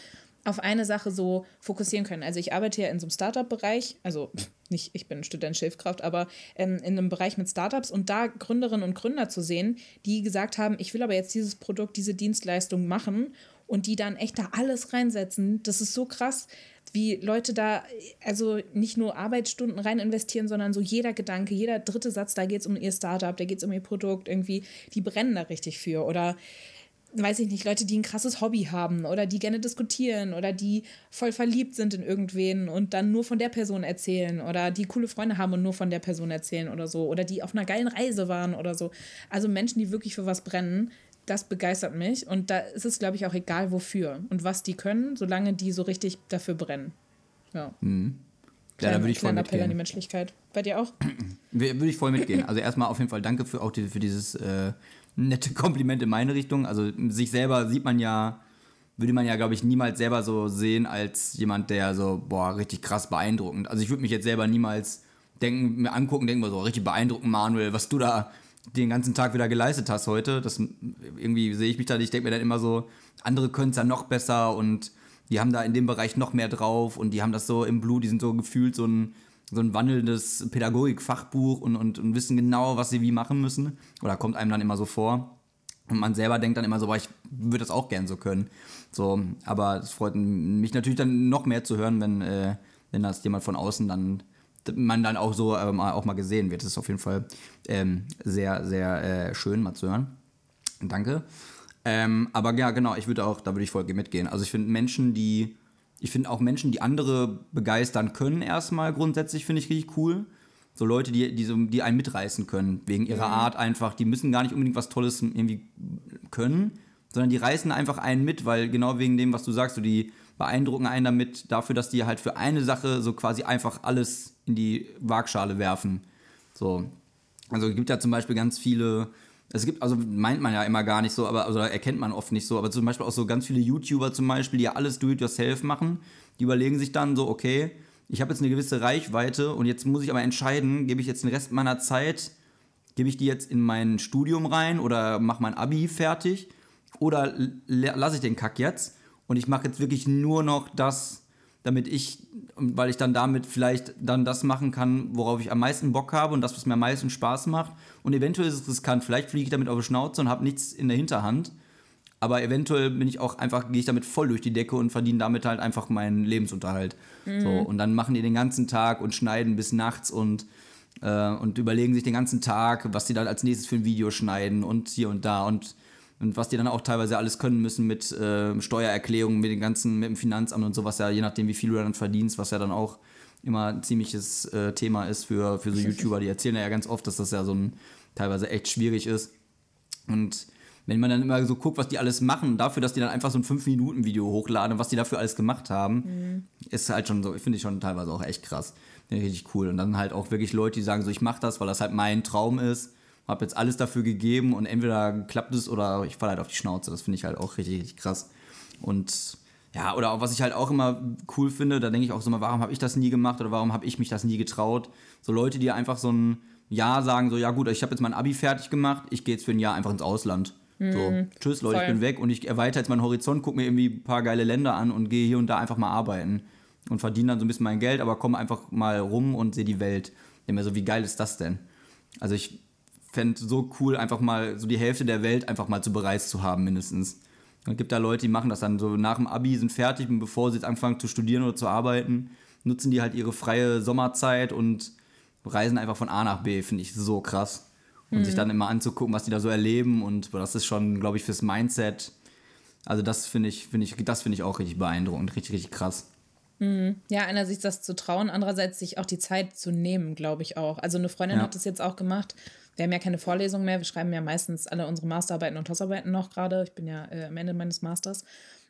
auf eine Sache so fokussieren können. Also ich arbeite ja in so einem Startup-Bereich, also nicht ich bin Student Schilfkraft, aber ähm, in einem Bereich mit Startups und da Gründerinnen und Gründer zu sehen, die gesagt haben, ich will aber jetzt dieses Produkt, diese Dienstleistung machen und die dann echt da alles reinsetzen, das ist so krass, wie Leute da also nicht nur Arbeitsstunden rein investieren, sondern so jeder Gedanke, jeder dritte Satz, da geht es um ihr Startup, da geht es um ihr Produkt, irgendwie, die brennen da richtig für oder weiß ich nicht, Leute, die ein krasses Hobby haben oder die gerne diskutieren oder die voll verliebt sind in irgendwen und dann nur von der Person erzählen oder die coole Freunde haben und nur von der Person erzählen oder so oder die auf einer geilen Reise waren oder so. Also Menschen, die wirklich für was brennen, das begeistert mich und da ist es, glaube ich, auch egal wofür und was die können, solange die so richtig dafür brennen. Ja. Mhm. Ja, da würde ich voll mitgehen. an die Menschlichkeit. Bei dir auch? Würde ich voll mitgehen. Also erstmal auf jeden Fall danke für auch die, für dieses äh, nette Kompliment in meine Richtung. Also sich selber sieht man ja, würde man ja, glaube ich, niemals selber so sehen als jemand, der so, boah, richtig krass beeindruckend. Also ich würde mich jetzt selber niemals denken, mir angucken, denken wir so, richtig beeindruckend, Manuel, was du da den ganzen Tag wieder geleistet hast heute. Das irgendwie sehe ich mich da, ich denke mir dann immer so, andere können es ja noch besser und die haben da in dem Bereich noch mehr drauf und die haben das so im Blut, die sind so gefühlt so ein, so ein wandelndes Pädagogik-Fachbuch und, und, und wissen genau, was sie wie machen müssen. Oder kommt einem dann immer so vor. Und man selber denkt dann immer so, boah, ich würde das auch gern so können. So, aber es freut mich natürlich dann noch mehr zu hören, wenn, äh, wenn das jemand von außen dann man dann auch so ähm, auch mal gesehen wird. Das ist auf jeden Fall ähm, sehr, sehr äh, schön mal zu hören. Danke. Ähm, aber ja, genau, ich würde auch, da würde ich voll mitgehen. Also ich finde Menschen, die, ich finde auch Menschen, die andere begeistern können, erstmal grundsätzlich, finde ich richtig cool. So Leute, die, die, so, die einen mitreißen können, wegen ihrer mhm. Art einfach. Die müssen gar nicht unbedingt was Tolles irgendwie können, sondern die reißen einfach einen mit, weil genau wegen dem, was du sagst, so die beeindrucken einen damit, dafür, dass die halt für eine Sache so quasi einfach alles in die Waagschale werfen. So. Also es gibt ja zum Beispiel ganz viele es gibt, also meint man ja immer gar nicht so, aber also erkennt man oft nicht so, aber zum Beispiel auch so ganz viele YouTuber zum Beispiel, die ja alles do-it-yourself machen, die überlegen sich dann so, okay, ich habe jetzt eine gewisse Reichweite und jetzt muss ich aber entscheiden, gebe ich jetzt den Rest meiner Zeit, gebe ich die jetzt in mein Studium rein oder mache mein Abi fertig oder lasse ich den Kack jetzt und ich mache jetzt wirklich nur noch das, damit ich, weil ich dann damit vielleicht dann das machen kann, worauf ich am meisten Bock habe und das, was mir am meisten Spaß macht. Und eventuell ist es riskant, vielleicht fliege ich damit auf die Schnauze und habe nichts in der Hinterhand. Aber eventuell bin ich auch einfach, gehe ich damit voll durch die Decke und verdiene damit halt einfach meinen Lebensunterhalt. Mhm. So, und dann machen die den ganzen Tag und schneiden bis nachts und, äh, und überlegen sich den ganzen Tag, was sie dann als nächstes für ein Video schneiden und hier und da. Und und was die dann auch teilweise alles können müssen mit äh, Steuererklärungen, mit den ganzen, mit dem Finanzamt und sowas, ja, je nachdem, wie viel du dann verdienst, was ja dann auch immer ein ziemliches äh, Thema ist für, für so YouTuber. Die erzählen ja ganz oft, dass das ja so ein teilweise echt schwierig ist. Und wenn man dann immer so guckt, was die alles machen, dafür, dass die dann einfach so ein 5-Minuten-Video hochladen und was die dafür alles gemacht haben, mhm. ist halt schon so, finde ich schon teilweise auch echt krass. Richtig cool. Und dann halt auch wirklich Leute, die sagen so, ich mache das, weil das halt mein Traum ist habe jetzt alles dafür gegeben und entweder klappt es oder ich falle halt auf die Schnauze. Das finde ich halt auch richtig, richtig krass. Und ja, oder auch, was ich halt auch immer cool finde, da denke ich auch so mal, warum habe ich das nie gemacht oder warum habe ich mich das nie getraut? So Leute, die einfach so ein Jahr sagen, so, ja gut, ich habe jetzt mein Abi fertig gemacht, ich gehe jetzt für ein Jahr einfach ins Ausland. Mhm, so, tschüss Leute, voll. ich bin weg und ich erweitere jetzt meinen Horizont, gucke mir irgendwie ein paar geile Länder an und gehe hier und da einfach mal arbeiten und verdiene dann so ein bisschen mein Geld, aber komme einfach mal rum und sehe die Welt. Ich denke mir so, wie geil ist das denn? Also ich fände so cool, einfach mal so die Hälfte der Welt einfach mal zu bereist zu haben, mindestens. Und es gibt da Leute, die machen das dann so nach dem Abi, sind fertig und bevor sie jetzt anfangen zu studieren oder zu arbeiten, nutzen die halt ihre freie Sommerzeit und reisen einfach von A nach B, finde ich so krass. Und mhm. sich dann immer anzugucken, was die da so erleben und das ist schon, glaube ich, fürs Mindset. Also das finde ich, finde ich, das finde ich auch richtig beeindruckend, richtig, richtig krass. Mhm. Ja, einerseits das zu trauen, andererseits sich auch die Zeit zu nehmen, glaube ich auch. Also eine Freundin ja. hat das jetzt auch gemacht wir haben ja keine Vorlesung mehr. Wir schreiben ja meistens alle unsere Masterarbeiten und Hausarbeiten noch gerade. Ich bin ja äh, am Ende meines Masters.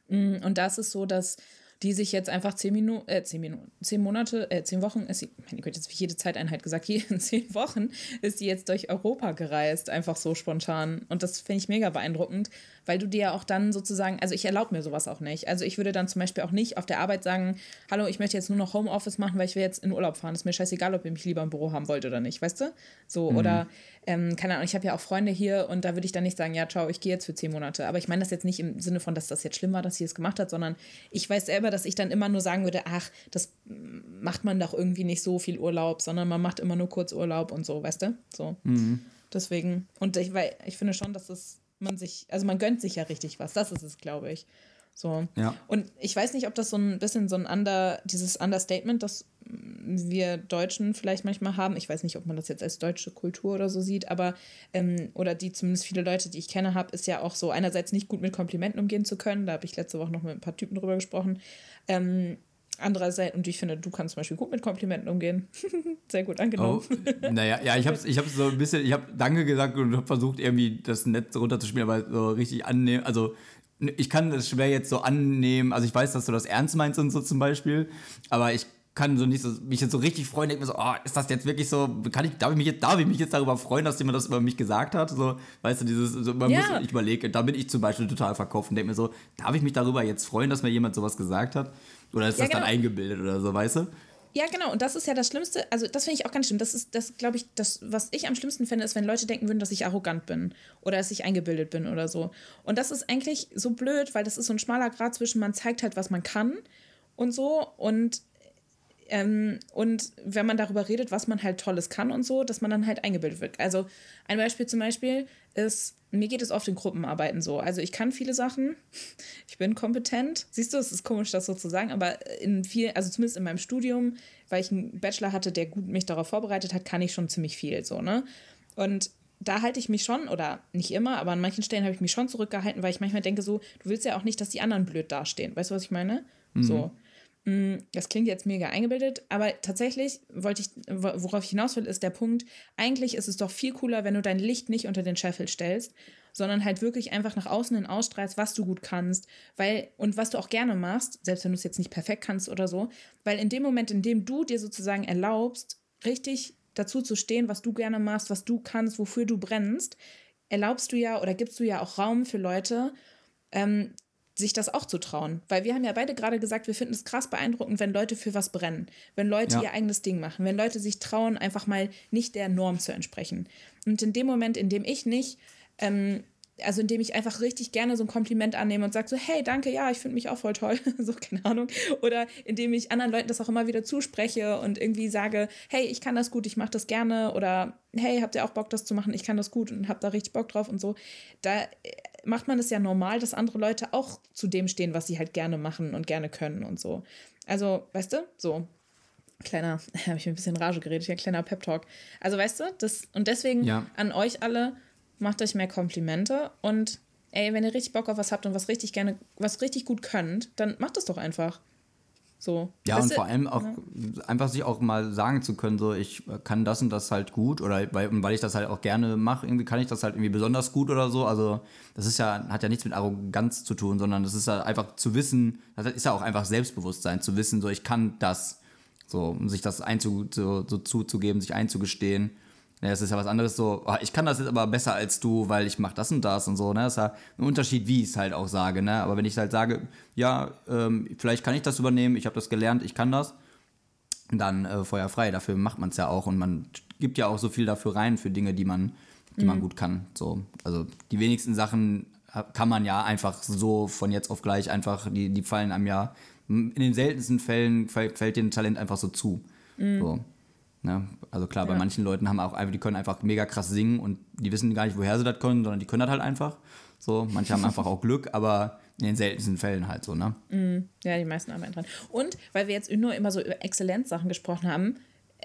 Mm, und das ist so, dass die sich jetzt einfach zehn Minuten, äh, zehn Minuten, zehn Monate, äh, zehn Wochen, ist sie, meine Güte, jetzt wie jede Zeiteinheit gesagt, hier in zehn Wochen ist sie jetzt durch Europa gereist, einfach so spontan. Und das finde ich mega beeindruckend, weil du dir ja auch dann sozusagen, also ich erlaube mir sowas auch nicht. Also ich würde dann zum Beispiel auch nicht auf der Arbeit sagen, hallo, ich möchte jetzt nur noch Homeoffice machen, weil ich will jetzt in Urlaub fahren. Ist mir scheißegal, ob ihr mich lieber im Büro haben wollt oder nicht, weißt du? So, mhm. oder, ähm, keine Ahnung, ich habe ja auch Freunde hier und da würde ich dann nicht sagen, ja, ciao, ich gehe jetzt für zehn Monate. Aber ich meine das jetzt nicht im Sinne von, dass das jetzt schlimm war, dass sie es gemacht hat, sondern ich weiß selber, dass ich dann immer nur sagen würde, ach, das macht man doch irgendwie nicht so viel Urlaub, sondern man macht immer nur kurz Urlaub und so, weißt du? So. Mhm. Deswegen, und ich, weil ich finde schon, dass das man sich, also man gönnt sich ja richtig was. Das ist es, glaube ich. So. Ja. Und ich weiß nicht, ob das so ein bisschen so ein Under, dieses Understatement, das wir Deutschen vielleicht manchmal haben. Ich weiß nicht, ob man das jetzt als deutsche Kultur oder so sieht, aber ähm, oder die zumindest viele Leute, die ich kenne, habe, ist ja auch so einerseits nicht gut mit Komplimenten umgehen zu können. Da habe ich letzte Woche noch mit ein paar Typen drüber gesprochen. Ähm, andererseits, und ich finde, du kannst zum Beispiel gut mit Komplimenten umgehen. Sehr gut angenommen. Oh, naja, ja, ich habe ich hab so ein bisschen, ich habe Danke gesagt und habe versucht, irgendwie das Netz runterzuspielen, aber so richtig annehmen, also ich kann das schwer jetzt so annehmen, also ich weiß, dass du das ernst meinst und so zum Beispiel, aber ich kann so nicht so, mich jetzt so richtig freuen, denke mir so, oh, ist das jetzt wirklich so, kann ich, darf ich mich jetzt, darf ich mich jetzt darüber freuen, dass jemand das über mich gesagt hat? So, weißt du, dieses, so, man ja. muss, ich überlege, da bin ich zum Beispiel total verkauft und denke mir so, darf ich mich darüber jetzt freuen, dass mir jemand sowas gesagt hat? Oder ist ja, das genau. dann eingebildet oder so, weißt du? Ja, genau. Und das ist ja das Schlimmste. Also, das finde ich auch ganz schlimm. Das ist, das glaube ich, das, was ich am schlimmsten finde, ist, wenn Leute denken würden, dass ich arrogant bin oder dass ich eingebildet bin oder so. Und das ist eigentlich so blöd, weil das ist so ein schmaler Grad zwischen, man zeigt halt, was man kann und so. Und ähm, und wenn man darüber redet, was man halt Tolles kann und so, dass man dann halt eingebildet wird. Also ein Beispiel zum Beispiel ist, mir geht es oft in Gruppenarbeiten so. Also ich kann viele Sachen, ich bin kompetent. Siehst du, es ist komisch, das so zu sagen, aber in viel, also zumindest in meinem Studium, weil ich einen Bachelor hatte, der gut mich darauf vorbereitet hat, kann ich schon ziemlich viel so, ne? Und da halte ich mich schon, oder nicht immer, aber an manchen Stellen habe ich mich schon zurückgehalten, weil ich manchmal denke so, du willst ja auch nicht, dass die anderen blöd dastehen. Weißt du, was ich meine? Mhm. So. Mm, das klingt jetzt mega eingebildet, aber tatsächlich wollte ich, worauf ich hinaus will, ist der Punkt, eigentlich ist es doch viel cooler, wenn du dein Licht nicht unter den Scheffel stellst, sondern halt wirklich einfach nach außen hin ausstrahlst, was du gut kannst, weil, und was du auch gerne machst, selbst wenn du es jetzt nicht perfekt kannst oder so, weil in dem Moment, in dem du dir sozusagen erlaubst, richtig dazu zu stehen, was du gerne machst, was du kannst, wofür du brennst, erlaubst du ja oder gibst du ja auch Raum für Leute, ähm, sich das auch zu trauen. Weil wir haben ja beide gerade gesagt, wir finden es krass beeindruckend, wenn Leute für was brennen, wenn Leute ja. ihr eigenes Ding machen, wenn Leute sich trauen, einfach mal nicht der Norm zu entsprechen. Und in dem Moment, in dem ich nicht, ähm, also indem ich einfach richtig gerne so ein Kompliment annehme und sage so, hey, danke, ja, ich finde mich auch voll toll, so, keine Ahnung. Oder indem ich anderen Leuten das auch immer wieder zuspreche und irgendwie sage, hey, ich kann das gut, ich mache das gerne. Oder hey, habt ihr auch Bock, das zu machen? Ich kann das gut und hab da richtig Bock drauf und so. Da macht man es ja normal, dass andere Leute auch zu dem stehen, was sie halt gerne machen und gerne können und so. Also, weißt du, so. Kleiner, habe ich mir ein bisschen Rage geredet, hier, kleiner Pep-Talk. Also, weißt du, das, und deswegen ja. an euch alle, macht euch mehr Komplimente und ey, wenn ihr richtig Bock auf was habt und was richtig gerne, was richtig gut könnt, dann macht es doch einfach. So. Ja, und vor allem auch ja. einfach sich auch mal sagen zu können, so ich kann das und das halt gut oder weil, weil ich das halt auch gerne mache, irgendwie kann ich das halt irgendwie besonders gut oder so. Also das ist ja, hat ja nichts mit Arroganz zu tun, sondern das ist ja einfach zu wissen, das ist ja auch einfach Selbstbewusstsein, zu wissen, so ich kann das. So, um sich das einzu, so, so zuzugeben, sich einzugestehen. Ja, es ist ja was anderes so, oh, ich kann das jetzt aber besser als du, weil ich mache das und das und so, ne? Das ist ja ein Unterschied, wie ich es halt auch sage, ne? Aber wenn ich halt sage, ja, ähm, vielleicht kann ich das übernehmen, ich habe das gelernt, ich kann das, dann äh, Feuer frei. Dafür macht man es ja auch und man gibt ja auch so viel dafür rein für Dinge, die man, die mhm. man gut kann. So, also die wenigsten Sachen kann man ja einfach so von jetzt auf gleich einfach, die, die fallen einem ja, in den seltensten Fällen fällt, fällt dir ein Talent einfach so zu. Mhm. So. Ne? Also klar, ja. bei manchen Leuten haben auch einfach, die können einfach mega krass singen und die wissen gar nicht, woher sie das können, sondern die können das halt einfach. So, manche haben einfach auch Glück, aber in den seltensten Fällen halt so, ne? Mm, ja, die meisten arbeiten dran. Und weil wir jetzt nur immer so über Exzellenzsachen gesprochen haben,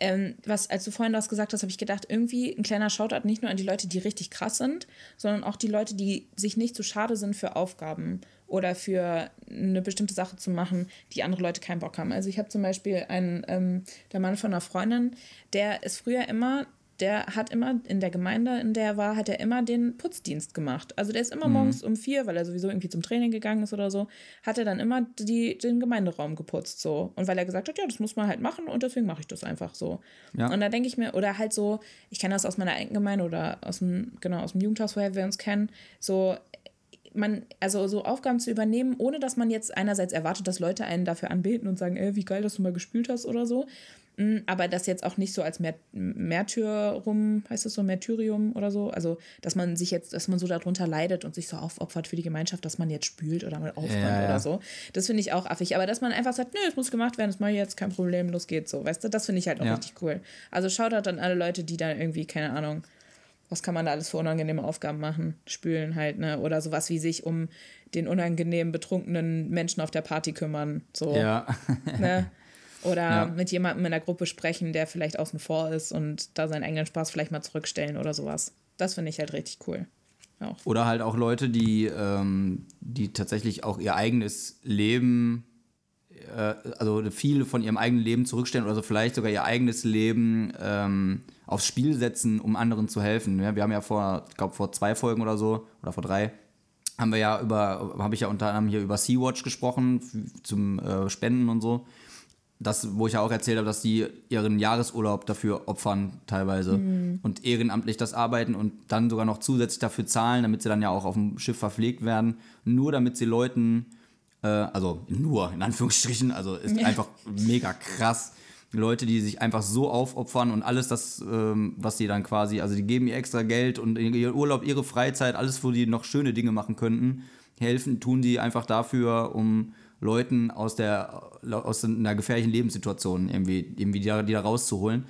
ähm, was, als du vorhin das gesagt hast, habe ich gedacht, irgendwie ein kleiner Shoutout nicht nur an die Leute, die richtig krass sind, sondern auch die Leute, die sich nicht zu schade sind für Aufgaben oder für eine bestimmte Sache zu machen, die andere Leute keinen Bock haben. Also ich habe zum Beispiel einen, ähm, der Mann von einer Freundin, der ist früher immer der hat immer in der Gemeinde, in der er war, hat er immer den Putzdienst gemacht. Also der ist immer mhm. morgens um vier, weil er sowieso irgendwie zum Training gegangen ist oder so, hat er dann immer die, den Gemeinderaum geputzt so. Und weil er gesagt hat, ja, das muss man halt machen und deswegen mache ich das einfach so. Ja. Und da denke ich mir, oder halt so, ich kenne das aus meiner eigenen Gemeinde oder aus dem, genau, aus dem Jugendhaus, woher wir uns kennen, so man, also so Aufgaben zu übernehmen, ohne dass man jetzt einerseits erwartet, dass Leute einen dafür anbeten und sagen, ey, wie geil, dass du mal gespült hast oder so, hm, aber das jetzt auch nicht so als Märtyrum, heißt das so, Märtyrium oder so. Also, dass man sich jetzt, dass man so darunter leidet und sich so aufopfert für die Gemeinschaft, dass man jetzt spült oder mal aufräumt ja, oder so. Das finde ich auch affig. Aber dass man einfach sagt, nö, es muss gemacht werden, das mache ich jetzt, kein Problem, los geht's so. Weißt du, das finde ich halt auch ja. richtig cool. Also Shoutout an alle Leute, die da irgendwie, keine Ahnung, was kann man da alles für unangenehme Aufgaben machen? Spülen halt, ne? Oder sowas wie sich um den unangenehm betrunkenen Menschen auf der Party kümmern. So. Ja. ne? Oder ja. mit jemandem in der Gruppe sprechen, der vielleicht außen vor ist und da seinen eigenen Spaß vielleicht mal zurückstellen oder sowas. Das finde ich halt richtig cool. Auch. Oder halt auch Leute, die, ähm, die tatsächlich auch ihr eigenes Leben, also viel von ihrem eigenen Leben zurückstellen oder so vielleicht sogar ihr eigenes Leben ähm, aufs Spiel setzen, um anderen zu helfen. Ja, wir haben ja vor, ich glaube, vor zwei Folgen oder so, oder vor drei, haben wir ja über, habe ich ja unter anderem hier über Sea-Watch gesprochen, zum äh, Spenden und so das, wo ich ja auch erzählt habe, dass die ihren Jahresurlaub dafür opfern teilweise mhm. und ehrenamtlich das arbeiten und dann sogar noch zusätzlich dafür zahlen, damit sie dann ja auch auf dem Schiff verpflegt werden, nur damit sie Leuten, äh, also nur in Anführungsstrichen, also ist ja. einfach mega krass. Leute, die sich einfach so aufopfern und alles das, ähm, was sie dann quasi, also die geben ihr extra Geld und ihr Urlaub, ihre Freizeit, alles, wo die noch schöne Dinge machen könnten, helfen, tun die einfach dafür, um Leuten aus der aus einer gefährlichen Lebenssituation irgendwie, irgendwie die, da, die da rauszuholen.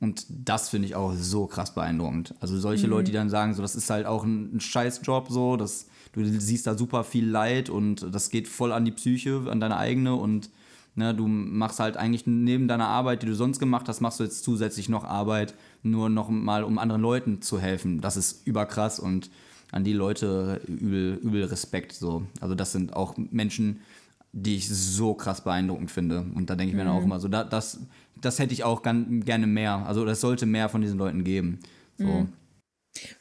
Und das finde ich auch so krass beeindruckend. Also solche mhm. Leute, die dann sagen, so das ist halt auch ein, ein Scheißjob, so, das, du siehst da super viel Leid und das geht voll an die Psyche, an deine eigene und ne, du machst halt eigentlich neben deiner Arbeit, die du sonst gemacht hast, machst du jetzt zusätzlich noch Arbeit, nur noch mal, um anderen Leuten zu helfen. Das ist überkrass und an die Leute übel, übel Respekt. So. Also das sind auch Menschen, die ich so krass beeindruckend finde. Und da denke ich mir mhm. dann auch mhm. immer so, da, das, das hätte ich auch gern, gerne mehr. Also das sollte mehr von diesen Leuten geben. So. Mhm.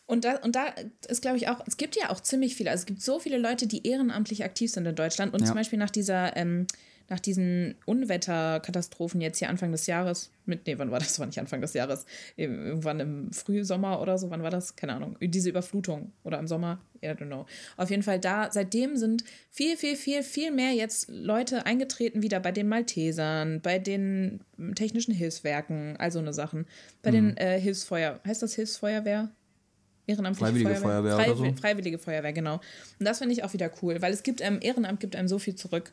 Und da, und da ist, glaube ich, auch, es gibt ja auch ziemlich viele, also es gibt so viele Leute, die ehrenamtlich aktiv sind in Deutschland. Und ja. zum Beispiel nach dieser ähm, nach diesen Unwetterkatastrophen jetzt hier Anfang des Jahres, mit, nee, wann war das? das war nicht Anfang des Jahres, irgendwann im Frühsommer oder so, wann war das? Keine Ahnung. Diese Überflutung oder im Sommer, I don't know. Auf jeden Fall da, seitdem sind viel, viel, viel, viel mehr jetzt Leute eingetreten wieder bei den Maltesern, bei den technischen Hilfswerken, all so eine Sachen, bei mhm. den äh, Hilfsfeuer, heißt das Hilfsfeuerwehr? Ehrenamtliche Freiwillige Feuerwehr, Feuerwehr Freiw oder so? Freiwillige Feuerwehr, genau. Und das finde ich auch wieder cool, weil es gibt einem Ehrenamt gibt einem so viel zurück.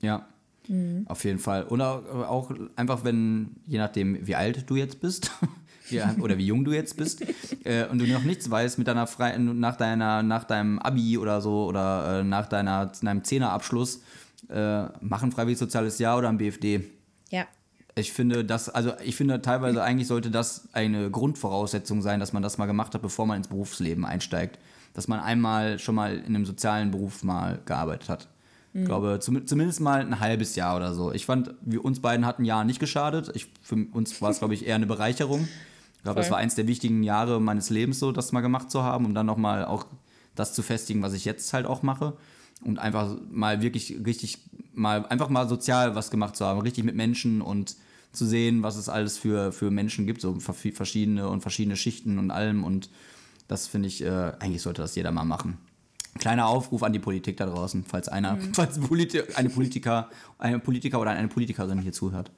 Ja, mhm. auf jeden Fall. Und auch einfach, wenn, je nachdem, wie alt du jetzt bist, oder wie jung du jetzt bist äh, und du noch nichts weißt mit deiner Fre nach deiner nach deinem Abi oder so oder äh, nach deiner deinem Zehnerabschluss äh, machen freiwillig soziales Jahr oder ein BFD. Ja. Ich finde das also ich finde teilweise eigentlich sollte das eine Grundvoraussetzung sein, dass man das mal gemacht hat, bevor man ins Berufsleben einsteigt, dass man einmal schon mal in einem sozialen Beruf mal gearbeitet hat. Ich glaube, zum, zumindest mal ein halbes Jahr oder so. Ich fand, wir uns beiden hatten Jahr nicht geschadet. Ich, für uns war es, glaube ich, eher eine Bereicherung. Ich glaube, das war eins der wichtigen Jahre meines Lebens, so das mal gemacht zu haben, um dann nochmal auch das zu festigen, was ich jetzt halt auch mache. Und einfach mal wirklich richtig, mal einfach mal sozial was gemacht zu haben, richtig mit Menschen und zu sehen, was es alles für, für Menschen gibt, so verschiedene und verschiedene Schichten und allem. Und das finde ich, äh, eigentlich sollte das jeder mal machen. Kleiner Aufruf an die Politik da draußen, falls einer, mhm. falls Politi eine Politiker, eine Politiker oder eine Politikerin hier zuhört.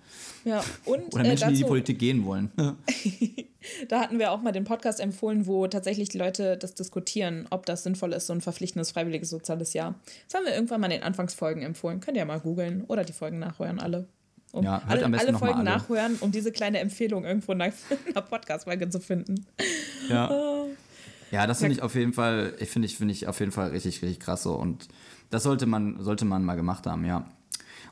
Ja, und oder Menschen, äh, dazu, die in die Politik gehen wollen. da hatten wir auch mal den Podcast empfohlen, wo tatsächlich die Leute das diskutieren, ob das sinnvoll ist, so ein verpflichtendes freiwilliges soziales Jahr. Das haben wir irgendwann mal in den Anfangsfolgen empfohlen. Könnt ihr ja mal googeln oder die Folgen nachhören, alle. Um ja, halt alle, alle Folgen alle. nachhören, um diese kleine Empfehlung irgendwo in einer Podcast-Folge zu finden. Ja. Ja, das finde ich auf jeden Fall, ich finde ich, finde ich auf jeden Fall richtig, richtig krass so. Und das sollte man, sollte man mal gemacht haben, ja.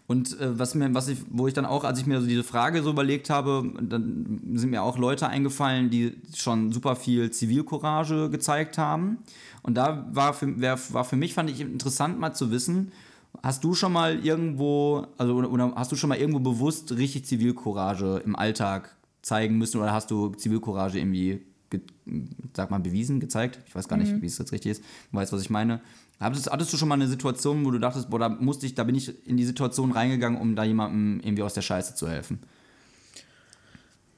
Und äh, was mir, was ich, wo ich dann auch, als ich mir so diese Frage so überlegt habe, dann sind mir auch Leute eingefallen, die schon super viel Zivilcourage gezeigt haben. Und da war für, war für mich, fand ich interessant mal zu wissen, hast du schon mal irgendwo, also oder, oder hast du schon mal irgendwo bewusst richtig Zivilcourage im Alltag zeigen müssen oder hast du Zivilcourage irgendwie sag mal, bewiesen, gezeigt. Ich weiß gar nicht, mhm. wie es jetzt richtig ist. Du weißt, was ich meine. Hattest, hattest du schon mal eine Situation, wo du dachtest, boah, da musste ich, da bin ich in die Situation reingegangen, um da jemandem irgendwie aus der Scheiße zu helfen?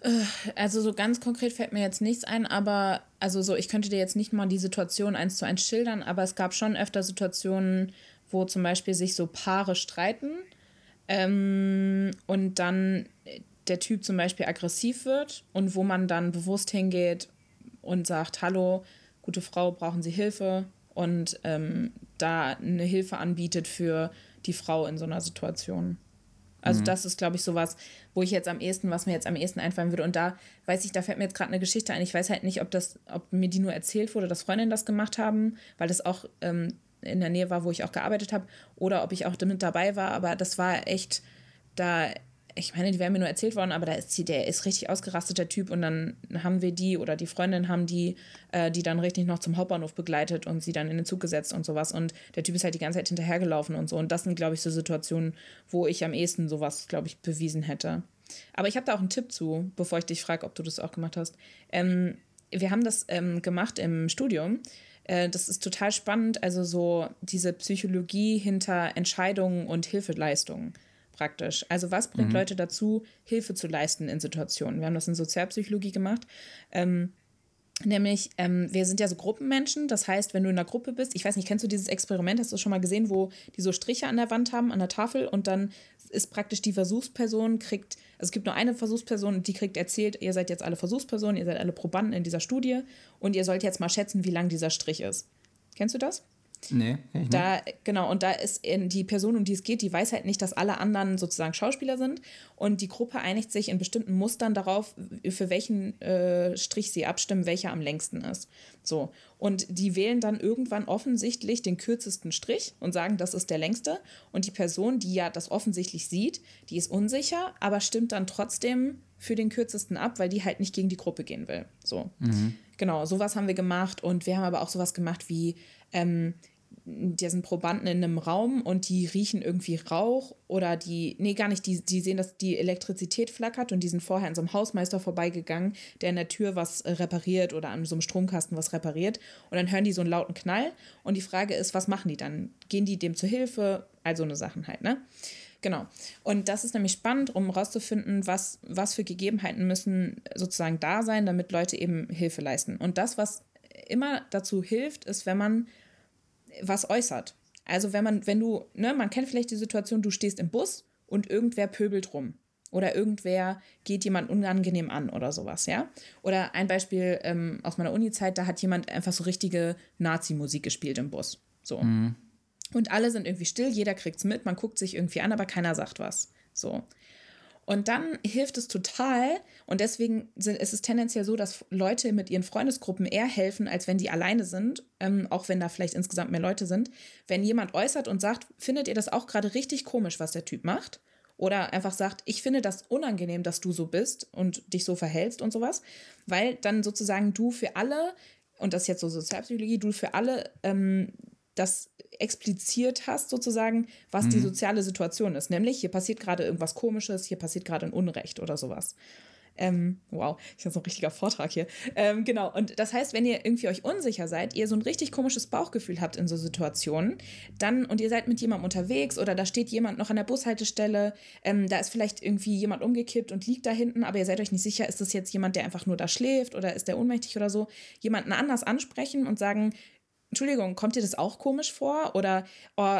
Äh, also so ganz konkret fällt mir jetzt nichts ein, aber also so, ich könnte dir jetzt nicht mal die Situation eins zu eins schildern, aber es gab schon öfter Situationen, wo zum Beispiel sich so Paare streiten ähm, und dann der Typ zum Beispiel aggressiv wird und wo man dann bewusst hingeht und sagt, hallo, gute Frau, brauchen Sie Hilfe? Und ähm, da eine Hilfe anbietet für die Frau in so einer Situation. Also mhm. das ist, glaube ich, sowas, wo ich jetzt am ehesten, was mir jetzt am ehesten einfallen würde. Und da weiß ich, da fällt mir jetzt gerade eine Geschichte ein. Ich weiß halt nicht, ob das, ob mir die nur erzählt wurde, dass Freundinnen das gemacht haben, weil das auch ähm, in der Nähe war, wo ich auch gearbeitet habe, oder ob ich auch damit dabei war. Aber das war echt, da ich meine, die wären mir nur erzählt worden, aber da ist die, der ist richtig ausgerastet, der Typ. Und dann haben wir die oder die Freundin haben die, äh, die dann richtig noch zum Hauptbahnhof begleitet und sie dann in den Zug gesetzt und sowas. Und der Typ ist halt die ganze Zeit hinterhergelaufen und so. Und das sind, glaube ich, so Situationen, wo ich am ehesten sowas, glaube ich, bewiesen hätte. Aber ich habe da auch einen Tipp zu, bevor ich dich frage, ob du das auch gemacht hast. Ähm, wir haben das ähm, gemacht im Studium. Äh, das ist total spannend, also so diese Psychologie hinter Entscheidungen und Hilfeleistungen praktisch. Also was bringt mhm. Leute dazu, Hilfe zu leisten in Situationen? Wir haben das in Sozialpsychologie gemacht. Ähm, Nämlich, ähm, wir sind ja so Gruppenmenschen. Das heißt, wenn du in einer Gruppe bist, ich weiß nicht, kennst du dieses Experiment, hast du schon mal gesehen, wo die so Striche an der Wand haben, an der Tafel und dann ist praktisch die Versuchsperson, kriegt, also es gibt nur eine Versuchsperson und die kriegt erzählt, ihr seid jetzt alle Versuchspersonen, ihr seid alle Probanden in dieser Studie und ihr sollt jetzt mal schätzen, wie lang dieser Strich ist. Kennst du das? Nee, ich da, genau, und da ist die Person, um die es geht, die weiß halt nicht, dass alle anderen sozusagen Schauspieler sind. Und die Gruppe einigt sich in bestimmten Mustern darauf, für welchen äh, Strich sie abstimmen, welcher am längsten ist. So. Und die wählen dann irgendwann offensichtlich den kürzesten Strich und sagen, das ist der längste. Und die Person, die ja das offensichtlich sieht, die ist unsicher, aber stimmt dann trotzdem für den kürzesten ab, weil die halt nicht gegen die Gruppe gehen will. So. Mhm. Genau, sowas haben wir gemacht und wir haben aber auch sowas gemacht wie, ähm, die sind Probanden in einem Raum und die riechen irgendwie Rauch oder die, nee, gar nicht, die, die sehen, dass die Elektrizität flackert und die sind vorher an so einem Hausmeister vorbeigegangen, der in der Tür was äh, repariert oder an so einem Stromkasten was repariert und dann hören die so einen lauten Knall und die Frage ist, was machen die dann? Gehen die dem zur Hilfe? Also eine Sachen halt, ne? Genau. Und das ist nämlich spannend, um herauszufinden, was, was für Gegebenheiten müssen sozusagen da sein, damit Leute eben Hilfe leisten. Und das, was immer dazu hilft, ist, wenn man was äußert. Also wenn man, wenn du, ne, man kennt vielleicht die Situation, du stehst im Bus und irgendwer pöbelt rum. Oder irgendwer geht jemand unangenehm an oder sowas, ja? Oder ein Beispiel ähm, aus meiner Uni-Zeit, da hat jemand einfach so richtige Nazi-Musik gespielt im Bus. So. Mhm. Und alle sind irgendwie still, jeder kriegt's mit, man guckt sich irgendwie an, aber keiner sagt was. So. Und dann hilft es total, und deswegen ist es tendenziell so, dass Leute mit ihren Freundesgruppen eher helfen, als wenn die alleine sind, ähm, auch wenn da vielleicht insgesamt mehr Leute sind. Wenn jemand äußert und sagt, findet ihr das auch gerade richtig komisch, was der Typ macht? Oder einfach sagt, ich finde das unangenehm, dass du so bist und dich so verhältst und sowas, weil dann sozusagen du für alle, und das ist jetzt so Sozialpsychologie, du für alle ähm, das expliziert hast, sozusagen, was mhm. die soziale Situation ist. Nämlich, hier passiert gerade irgendwas Komisches, hier passiert gerade ein Unrecht oder sowas. Ähm, wow, ich habe so ein richtiger Vortrag hier. Ähm, genau, und das heißt, wenn ihr irgendwie euch unsicher seid, ihr so ein richtig komisches Bauchgefühl habt in so Situationen, dann und ihr seid mit jemandem unterwegs oder da steht jemand noch an der Bushaltestelle, ähm, da ist vielleicht irgendwie jemand umgekippt und liegt da hinten, aber ihr seid euch nicht sicher, ist das jetzt jemand, der einfach nur da schläft oder ist der ohnmächtig oder so, jemanden anders ansprechen und sagen, Entschuldigung, kommt dir das auch komisch vor? Oder oh,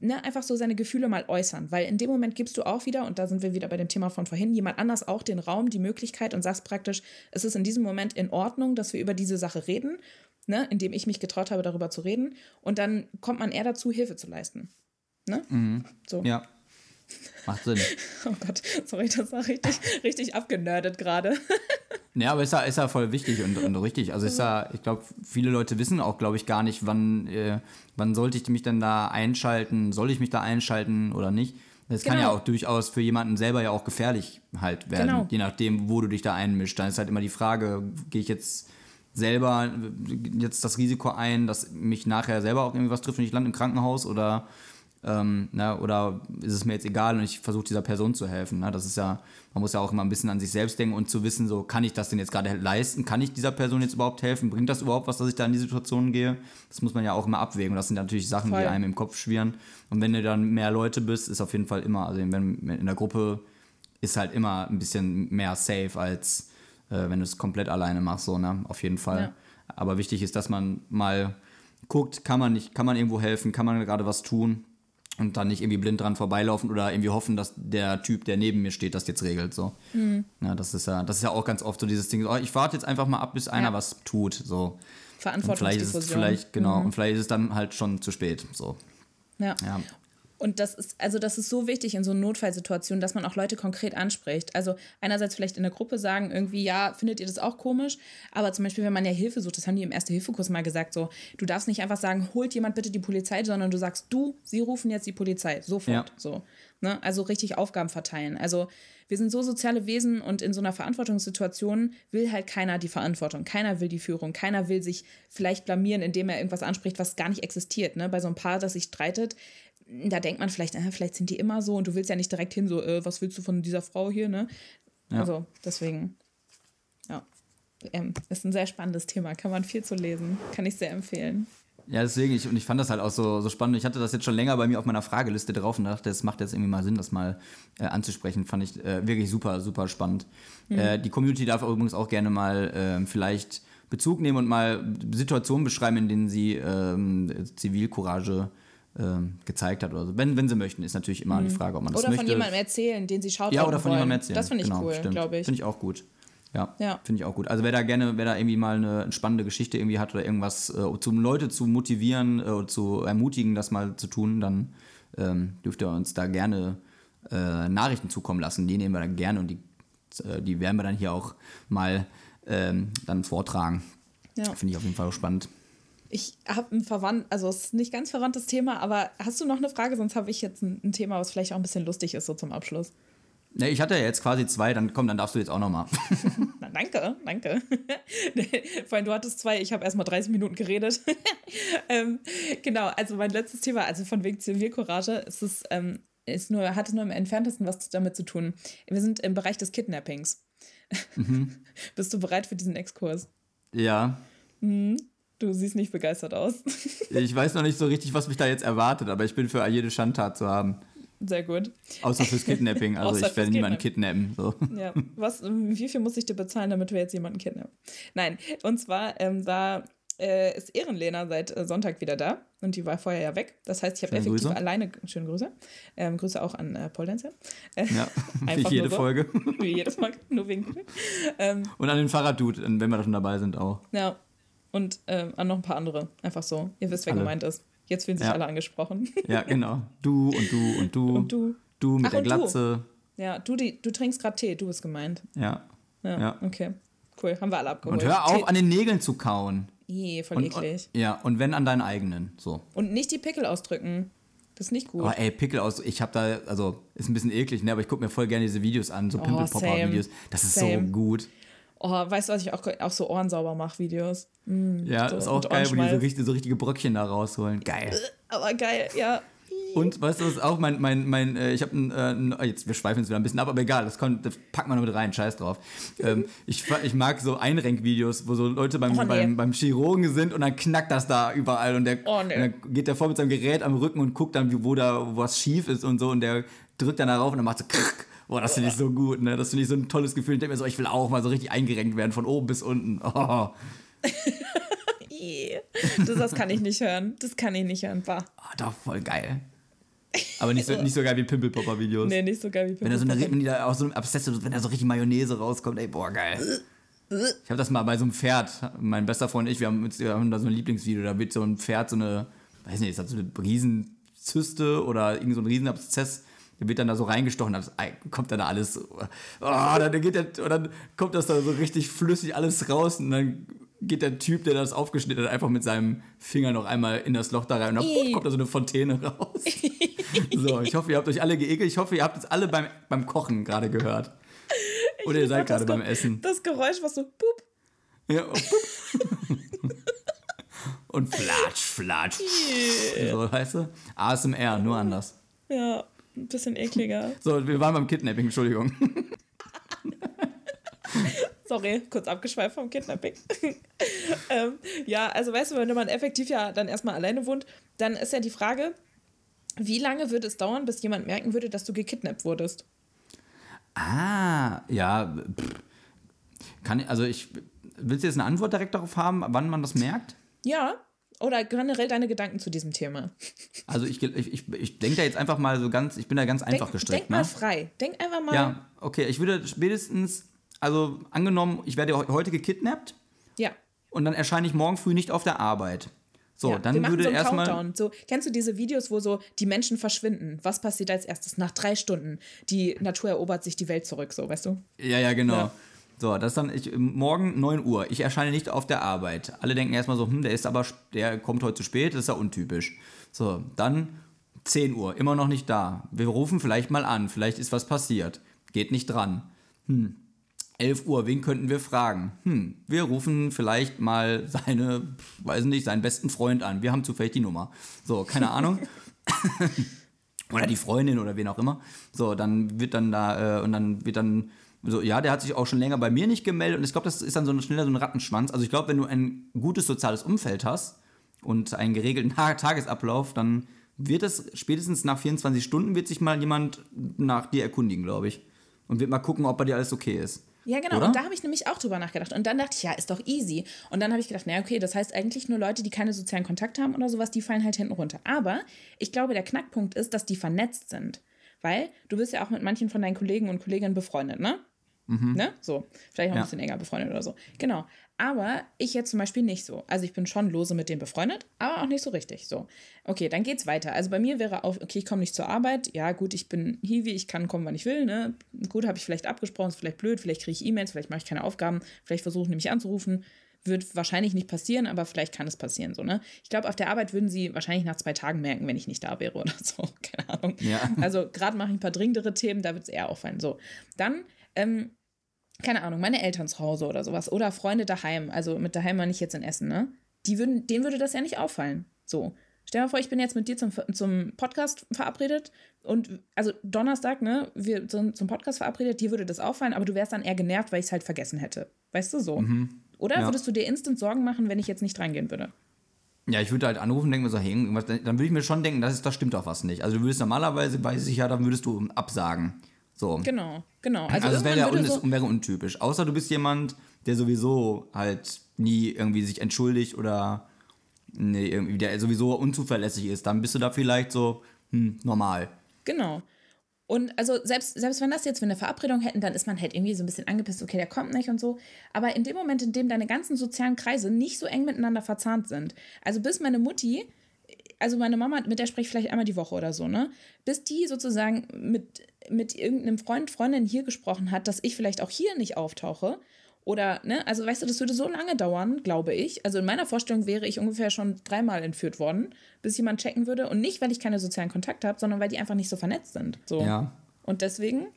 ne, einfach so seine Gefühle mal äußern. Weil in dem Moment gibst du auch wieder, und da sind wir wieder bei dem Thema von vorhin, jemand anders auch den Raum, die Möglichkeit und sagst praktisch, es ist in diesem Moment in Ordnung, dass wir über diese Sache reden, ne, indem ich mich getraut habe, darüber zu reden. Und dann kommt man eher dazu, Hilfe zu leisten. Ne? Mhm. So. Ja. Macht Sinn. oh Gott, sorry, das war richtig, richtig abgenördet gerade. Ja, aber ist ja, ist ja voll wichtig und, und richtig. Also ist ja, ich glaube, viele Leute wissen auch, glaube ich, gar nicht, wann, äh, wann sollte ich mich denn da einschalten, soll ich mich da einschalten oder nicht. Das genau. kann ja genau. auch durchaus für jemanden selber ja auch gefährlich halt werden, genau. je nachdem, wo du dich da einmischst. Dann ist halt immer die Frage, gehe ich jetzt selber jetzt das Risiko ein, dass mich nachher selber auch irgendwie was trifft und ich lande im Krankenhaus oder ähm, ne, oder ist es mir jetzt egal und ich versuche dieser Person zu helfen. Ne? Das ist ja, man muss ja auch immer ein bisschen an sich selbst denken und zu wissen, so kann ich das denn jetzt gerade leisten? Kann ich dieser Person jetzt überhaupt helfen? Bringt das überhaupt was, dass ich da in die Situation gehe? Das muss man ja auch immer abwägen. Und das sind natürlich Sachen, Voll. die einem im Kopf schwirren. Und wenn du dann mehr Leute bist, ist auf jeden Fall immer, also wenn in der Gruppe ist halt immer ein bisschen mehr safe als äh, wenn du es komplett alleine machst, so, ne? Auf jeden Fall. Ja. Aber wichtig ist, dass man mal guckt, kann man nicht, kann man irgendwo helfen, kann man gerade was tun und dann nicht irgendwie blind dran vorbeilaufen oder irgendwie hoffen, dass der Typ, der neben mir steht, das jetzt regelt. So. Mhm. Ja, das ist ja, das ist ja auch ganz oft so dieses Ding, oh, ich warte jetzt einfach mal ab, bis einer ja. was tut. So. Verantwortungsdiffusion. Vielleicht ist es vielleicht, genau, mhm. und vielleicht ist es dann halt schon zu spät. So. Ja. ja. Und das ist, also das ist so wichtig in so Notfallsituationen, dass man auch Leute konkret anspricht. Also einerseits vielleicht in der Gruppe sagen, irgendwie, ja, findet ihr das auch komisch? Aber zum Beispiel, wenn man ja Hilfe sucht, das haben die im Erste-Hilfe-Kurs mal gesagt, so, du darfst nicht einfach sagen, holt jemand bitte die Polizei, sondern du sagst, du, sie rufen jetzt die Polizei, sofort. Ja. So. Ne? Also richtig Aufgaben verteilen. Also wir sind so soziale Wesen und in so einer Verantwortungssituation will halt keiner die Verantwortung, keiner will die Führung, keiner will sich vielleicht blamieren, indem er irgendwas anspricht, was gar nicht existiert. Ne? Bei so einem Paar, das sich streitet, da denkt man vielleicht, äh, vielleicht sind die immer so und du willst ja nicht direkt hin, so, äh, was willst du von dieser Frau hier, ne? Ja. Also, deswegen, ja. Ähm, ist ein sehr spannendes Thema, kann man viel zu lesen, kann ich sehr empfehlen. Ja, deswegen, ich, und ich fand das halt auch so, so spannend. Ich hatte das jetzt schon länger bei mir auf meiner Frageliste drauf und dachte, es macht jetzt irgendwie mal Sinn, das mal äh, anzusprechen. Fand ich äh, wirklich super, super spannend. Mhm. Äh, die Community darf übrigens auch gerne mal ähm, vielleicht Bezug nehmen und mal Situationen beschreiben, in denen sie ähm, Zivilcourage gezeigt hat oder so. Wenn, wenn sie möchten, ist natürlich immer mhm. die Frage, ob man das oder möchte. Oder von jemandem erzählen, den sie schaut. Ja, oder von wollen. jemandem erzählen. Das finde ich genau, cool, glaube ich. Finde ich auch gut. Ja, ja. finde ich auch gut. Also wer da gerne, wer da irgendwie mal eine spannende Geschichte irgendwie hat oder irgendwas, äh, um Leute zu motivieren äh, oder zu ermutigen, das mal zu tun, dann ähm, dürft ihr uns da gerne äh, Nachrichten zukommen lassen. Die nehmen wir dann gerne und die, äh, die werden wir dann hier auch mal ähm, dann vortragen. Ja. Finde ich auf jeden Fall auch spannend. Ich habe ein verwandt, also es ist nicht ganz verwandtes Thema, aber hast du noch eine Frage? Sonst habe ich jetzt ein, ein, Thema, was vielleicht auch ein bisschen lustig ist, so zum Abschluss. Ne, ich hatte ja jetzt quasi zwei, dann komm, dann darfst du jetzt auch nochmal. Danke, danke. Vor allem, du hattest zwei, ich habe erstmal 30 Minuten geredet. ähm, genau, also mein letztes Thema, also von wegen Zivilcourage, ist es, ähm, ist nur, hatte nur im entferntesten was damit zu tun. Wir sind im Bereich des Kidnappings. Mhm. Bist du bereit für diesen Exkurs? Ja. Mhm. Du siehst nicht begeistert aus. ich weiß noch nicht so richtig, was mich da jetzt erwartet, aber ich bin für jede Schandtat zu haben. Sehr gut. Außer fürs Kidnapping. Also ich werde niemanden kidnappen. So. Ja. Was, wie viel muss ich dir bezahlen, damit wir jetzt jemanden kidnappen? Nein. Und zwar ähm, war, äh, ist Ehrenlena seit äh, Sonntag wieder da. Und die war vorher ja weg. Das heißt, ich habe effektiv Grüße. alleine. Schöne Grüße. Ähm, Grüße auch an äh, Paul Denzel. Äh, ja, wie jede so. Folge. Wie jedes Mal, nur wegen. Ähm, Und an den Fahrraddude, wenn wir da schon dabei sind auch. Ja, und äh, an noch ein paar andere. Einfach so. Ihr wisst, wer alle. gemeint ist. Jetzt fühlen sich ja. alle angesprochen. Ja, genau. Du und du und du. Und du. Du mit Ach, der Glatze. Du. Ja, du, die, du trinkst gerade Tee, du bist gemeint. Ja. ja. Ja, okay. Cool, haben wir alle abgeholt. Und hör auf, Tee. an den Nägeln zu kauen. Je, voll und, eklig. Und, ja, und wenn an deinen eigenen. So. Und nicht die Pickel ausdrücken. Das ist nicht gut. Aber ey, Pickel aus, ich hab da, also ist ein bisschen eklig, ne? Aber ich gucke mir voll gerne diese Videos an, so oh, Pimple-Popper-Videos. Das ist same. so gut. Oh, weißt du, was ich auch, auch so Ohren sauber mache, Videos? Mm, ja, so, ist auch geil, wo die so, richtig, so richtige Bröckchen da rausholen. Geil. Aber geil, ja. Und weißt du, was auch mein, mein, mein, äh, ich habe ein, äh, jetzt, wir schweifen jetzt wieder ein bisschen ab, aber egal, das, kommt, das packt man noch mit rein, scheiß drauf. ähm, ich, ich mag so Einrenkvideos, wo so Leute beim, oh, nee. beim, beim Chirurgen sind und dann knackt das da überall und, der, oh, nee. und dann geht der vor mit seinem Gerät am Rücken und guckt dann, wo da was schief ist und so und der drückt dann darauf und dann macht so krrk, Boah, das finde ich so gut, ne? Das finde ich so ein tolles Gefühl. Ich denke mir so, ich will auch mal so richtig eingerenkt werden, von oben bis unten. Oh. das, das kann ich nicht hören. Das kann ich nicht hören. Bah. Oh, doch, voll geil. Aber nicht so, nicht so geil wie Pimpelpopper-Videos. Nee, nicht so geil wie Pimpelpopper. Wenn da so eine, wenn da aus so einem Abszess, wenn da so richtig Mayonnaise rauskommt, ey, boah, geil. Ich habe das mal bei so einem Pferd, mein bester Freund und ich, wir haben, wir haben da so ein Lieblingsvideo, da wird so ein Pferd so eine, weiß nicht, ist das so eine Riesenzyste oder irgend so ein Riesenabszess der wird dann da so reingestochen, dann kommt dann da alles, oh, dann geht der, und dann kommt das da so richtig flüssig alles raus und dann geht der Typ, der das aufgeschnitten hat, einfach mit seinem Finger noch einmal in das Loch da rein und dann kommt da so eine Fontäne raus. so, ich hoffe, ihr habt euch alle geekelt. Ich hoffe, ihr habt es alle beim, beim Kochen gerade gehört. Oder ihr seid gerade beim Essen. Das Geräusch, was so pup. Ja, oh, pup. und flatsch, flatsch. Yeah. So, weißt du? ASMR, nur anders. Ja. Ein bisschen ekliger. So, wir waren beim Kidnapping, Entschuldigung. Sorry, kurz abgeschweift vom Kidnapping. ähm, ja, also weißt du, wenn man effektiv ja dann erstmal alleine wohnt, dann ist ja die Frage, wie lange würde es dauern, bis jemand merken würde, dass du gekidnappt wurdest? Ah, ja. Kann, also ich, willst du jetzt eine Antwort direkt darauf haben, wann man das merkt? Ja, oder generell deine Gedanken zu diesem Thema? Also ich, ich, ich, ich denke da jetzt einfach mal so ganz, ich bin da ganz einfach denk, gestrickt. Denk mal ne? frei. Denk einfach mal. Ja, okay, ich würde spätestens, also angenommen, ich werde heute gekidnappt. Ja. Und dann erscheine ich morgen früh nicht auf der Arbeit. So, Ja, dann würde so erstmal. So, kennst du diese Videos, wo so die Menschen verschwinden? Was passiert als erstes? Nach drei Stunden. Die Natur erobert sich die Welt zurück, so, weißt du? Ja, ja, genau. Ja. So, das ist dann ich, morgen 9 Uhr. Ich erscheine nicht auf der Arbeit. Alle denken erstmal so, hm, der ist aber, der kommt heute zu spät, das ist ja untypisch. So, dann 10 Uhr, immer noch nicht da. Wir rufen vielleicht mal an, vielleicht ist was passiert. Geht nicht dran. Hm. 11 Uhr, wen könnten wir fragen? Hm, wir rufen vielleicht mal seine, weiß nicht, seinen besten Freund an. Wir haben zufällig die Nummer. So, keine Ahnung. oder die Freundin oder wen auch immer. So, dann wird dann da, äh, und dann wird dann so, ja, der hat sich auch schon länger bei mir nicht gemeldet und ich glaube, das ist dann so ein, schneller so ein Rattenschwanz. Also ich glaube, wenn du ein gutes soziales Umfeld hast und einen geregelten Ta- Tagesablauf, dann wird es spätestens nach 24 Stunden wird sich mal jemand nach dir erkundigen, glaube ich. Und wird mal gucken, ob bei dir alles okay ist. Ja, genau. Oder? Und da habe ich nämlich auch drüber nachgedacht. Und dann dachte ich, ja, ist doch easy. Und dann habe ich gedacht, naja, okay, das heißt eigentlich nur Leute, die keine sozialen Kontakte haben oder sowas, die fallen halt hinten runter. Aber ich glaube, der Knackpunkt ist, dass die vernetzt sind. Weil du bist ja auch mit manchen von deinen Kollegen und Kolleginnen befreundet, ne? Ne? So. Vielleicht auch ein Ja. bisschen enger befreundet oder so. Genau. Aber ich jetzt zum Beispiel nicht so. Also ich bin schon lose mit denen befreundet, aber auch nicht so richtig. So. Okay, dann geht's weiter. Also bei mir wäre auch, okay, ich komme nicht zur Arbeit. Ja, gut, ich bin Hiwi, ich kann kommen, wann ich will. Ne? Gut, habe ich vielleicht abgesprochen, ist vielleicht blöd, vielleicht kriege ich E-Mails, vielleicht mache ich keine Aufgaben, vielleicht versuchen die mich anzurufen. Wird wahrscheinlich nicht passieren, aber vielleicht kann es passieren. So, ne? Ich glaube, auf der Arbeit würden sie wahrscheinlich nach zwei Tagen merken, wenn ich nicht da wäre oder so. Keine Ahnung. Ja. Also gerade mache ich ein paar dringendere Themen, da wird es eher auffallen. So, dann, ähm, keine Ahnung, meine Eltern zu Hause oder sowas. Oder Freunde daheim. Also mit daheim meine ich jetzt in Essen, ne? Die würden, denen würde das ja nicht auffallen. So. Stell dir mal vor, ich bin jetzt mit dir zum, zum Podcast verabredet und also Donnerstag, ne, wir sind zum Podcast verabredet, dir würde das auffallen, aber du wärst dann eher genervt, weil ich es halt vergessen hätte. Weißt du so? Oder Ja. würdest du dir instant Sorgen machen, wenn ich jetzt nicht reingehen würde? Ja, ich würde halt anrufen und denken mir so, hey, irgendwas, dann würde ich mir schon denken, das, ist, das stimmt doch was nicht. Also du würdest normalerweise, weiß ich ja, dann würdest du absagen. So. Genau, genau. Also, Also, es wäre, un, es wäre untypisch. Außer du bist jemand, der sowieso halt nie irgendwie sich entschuldigt oder nee, irgendwie der sowieso unzuverlässig ist. Dann bist du da vielleicht so, hm, normal. Genau. Und also selbst, selbst wenn das jetzt für eine Verabredung hätten, dann ist man halt irgendwie so ein bisschen angepisst, okay, der kommt nicht und so. Aber in dem Moment, in dem deine ganzen sozialen Kreise nicht so eng miteinander verzahnt sind, also bis meine Mutti, also meine Mama, mit der spreche ich vielleicht einmal die Woche oder so, ne? Bis die sozusagen mit, mit irgendeinem Freund, Freundin hier gesprochen hat, dass ich vielleicht auch hier nicht auftauche. Oder, ne, also weißt du, das würde so lange dauern, glaube ich. Also in meiner Vorstellung wäre ich ungefähr schon dreimal entführt worden, bis jemand checken würde. Und nicht, weil ich keine sozialen Kontakte habe, sondern weil die einfach nicht so vernetzt sind. So. Ja. Und deswegen,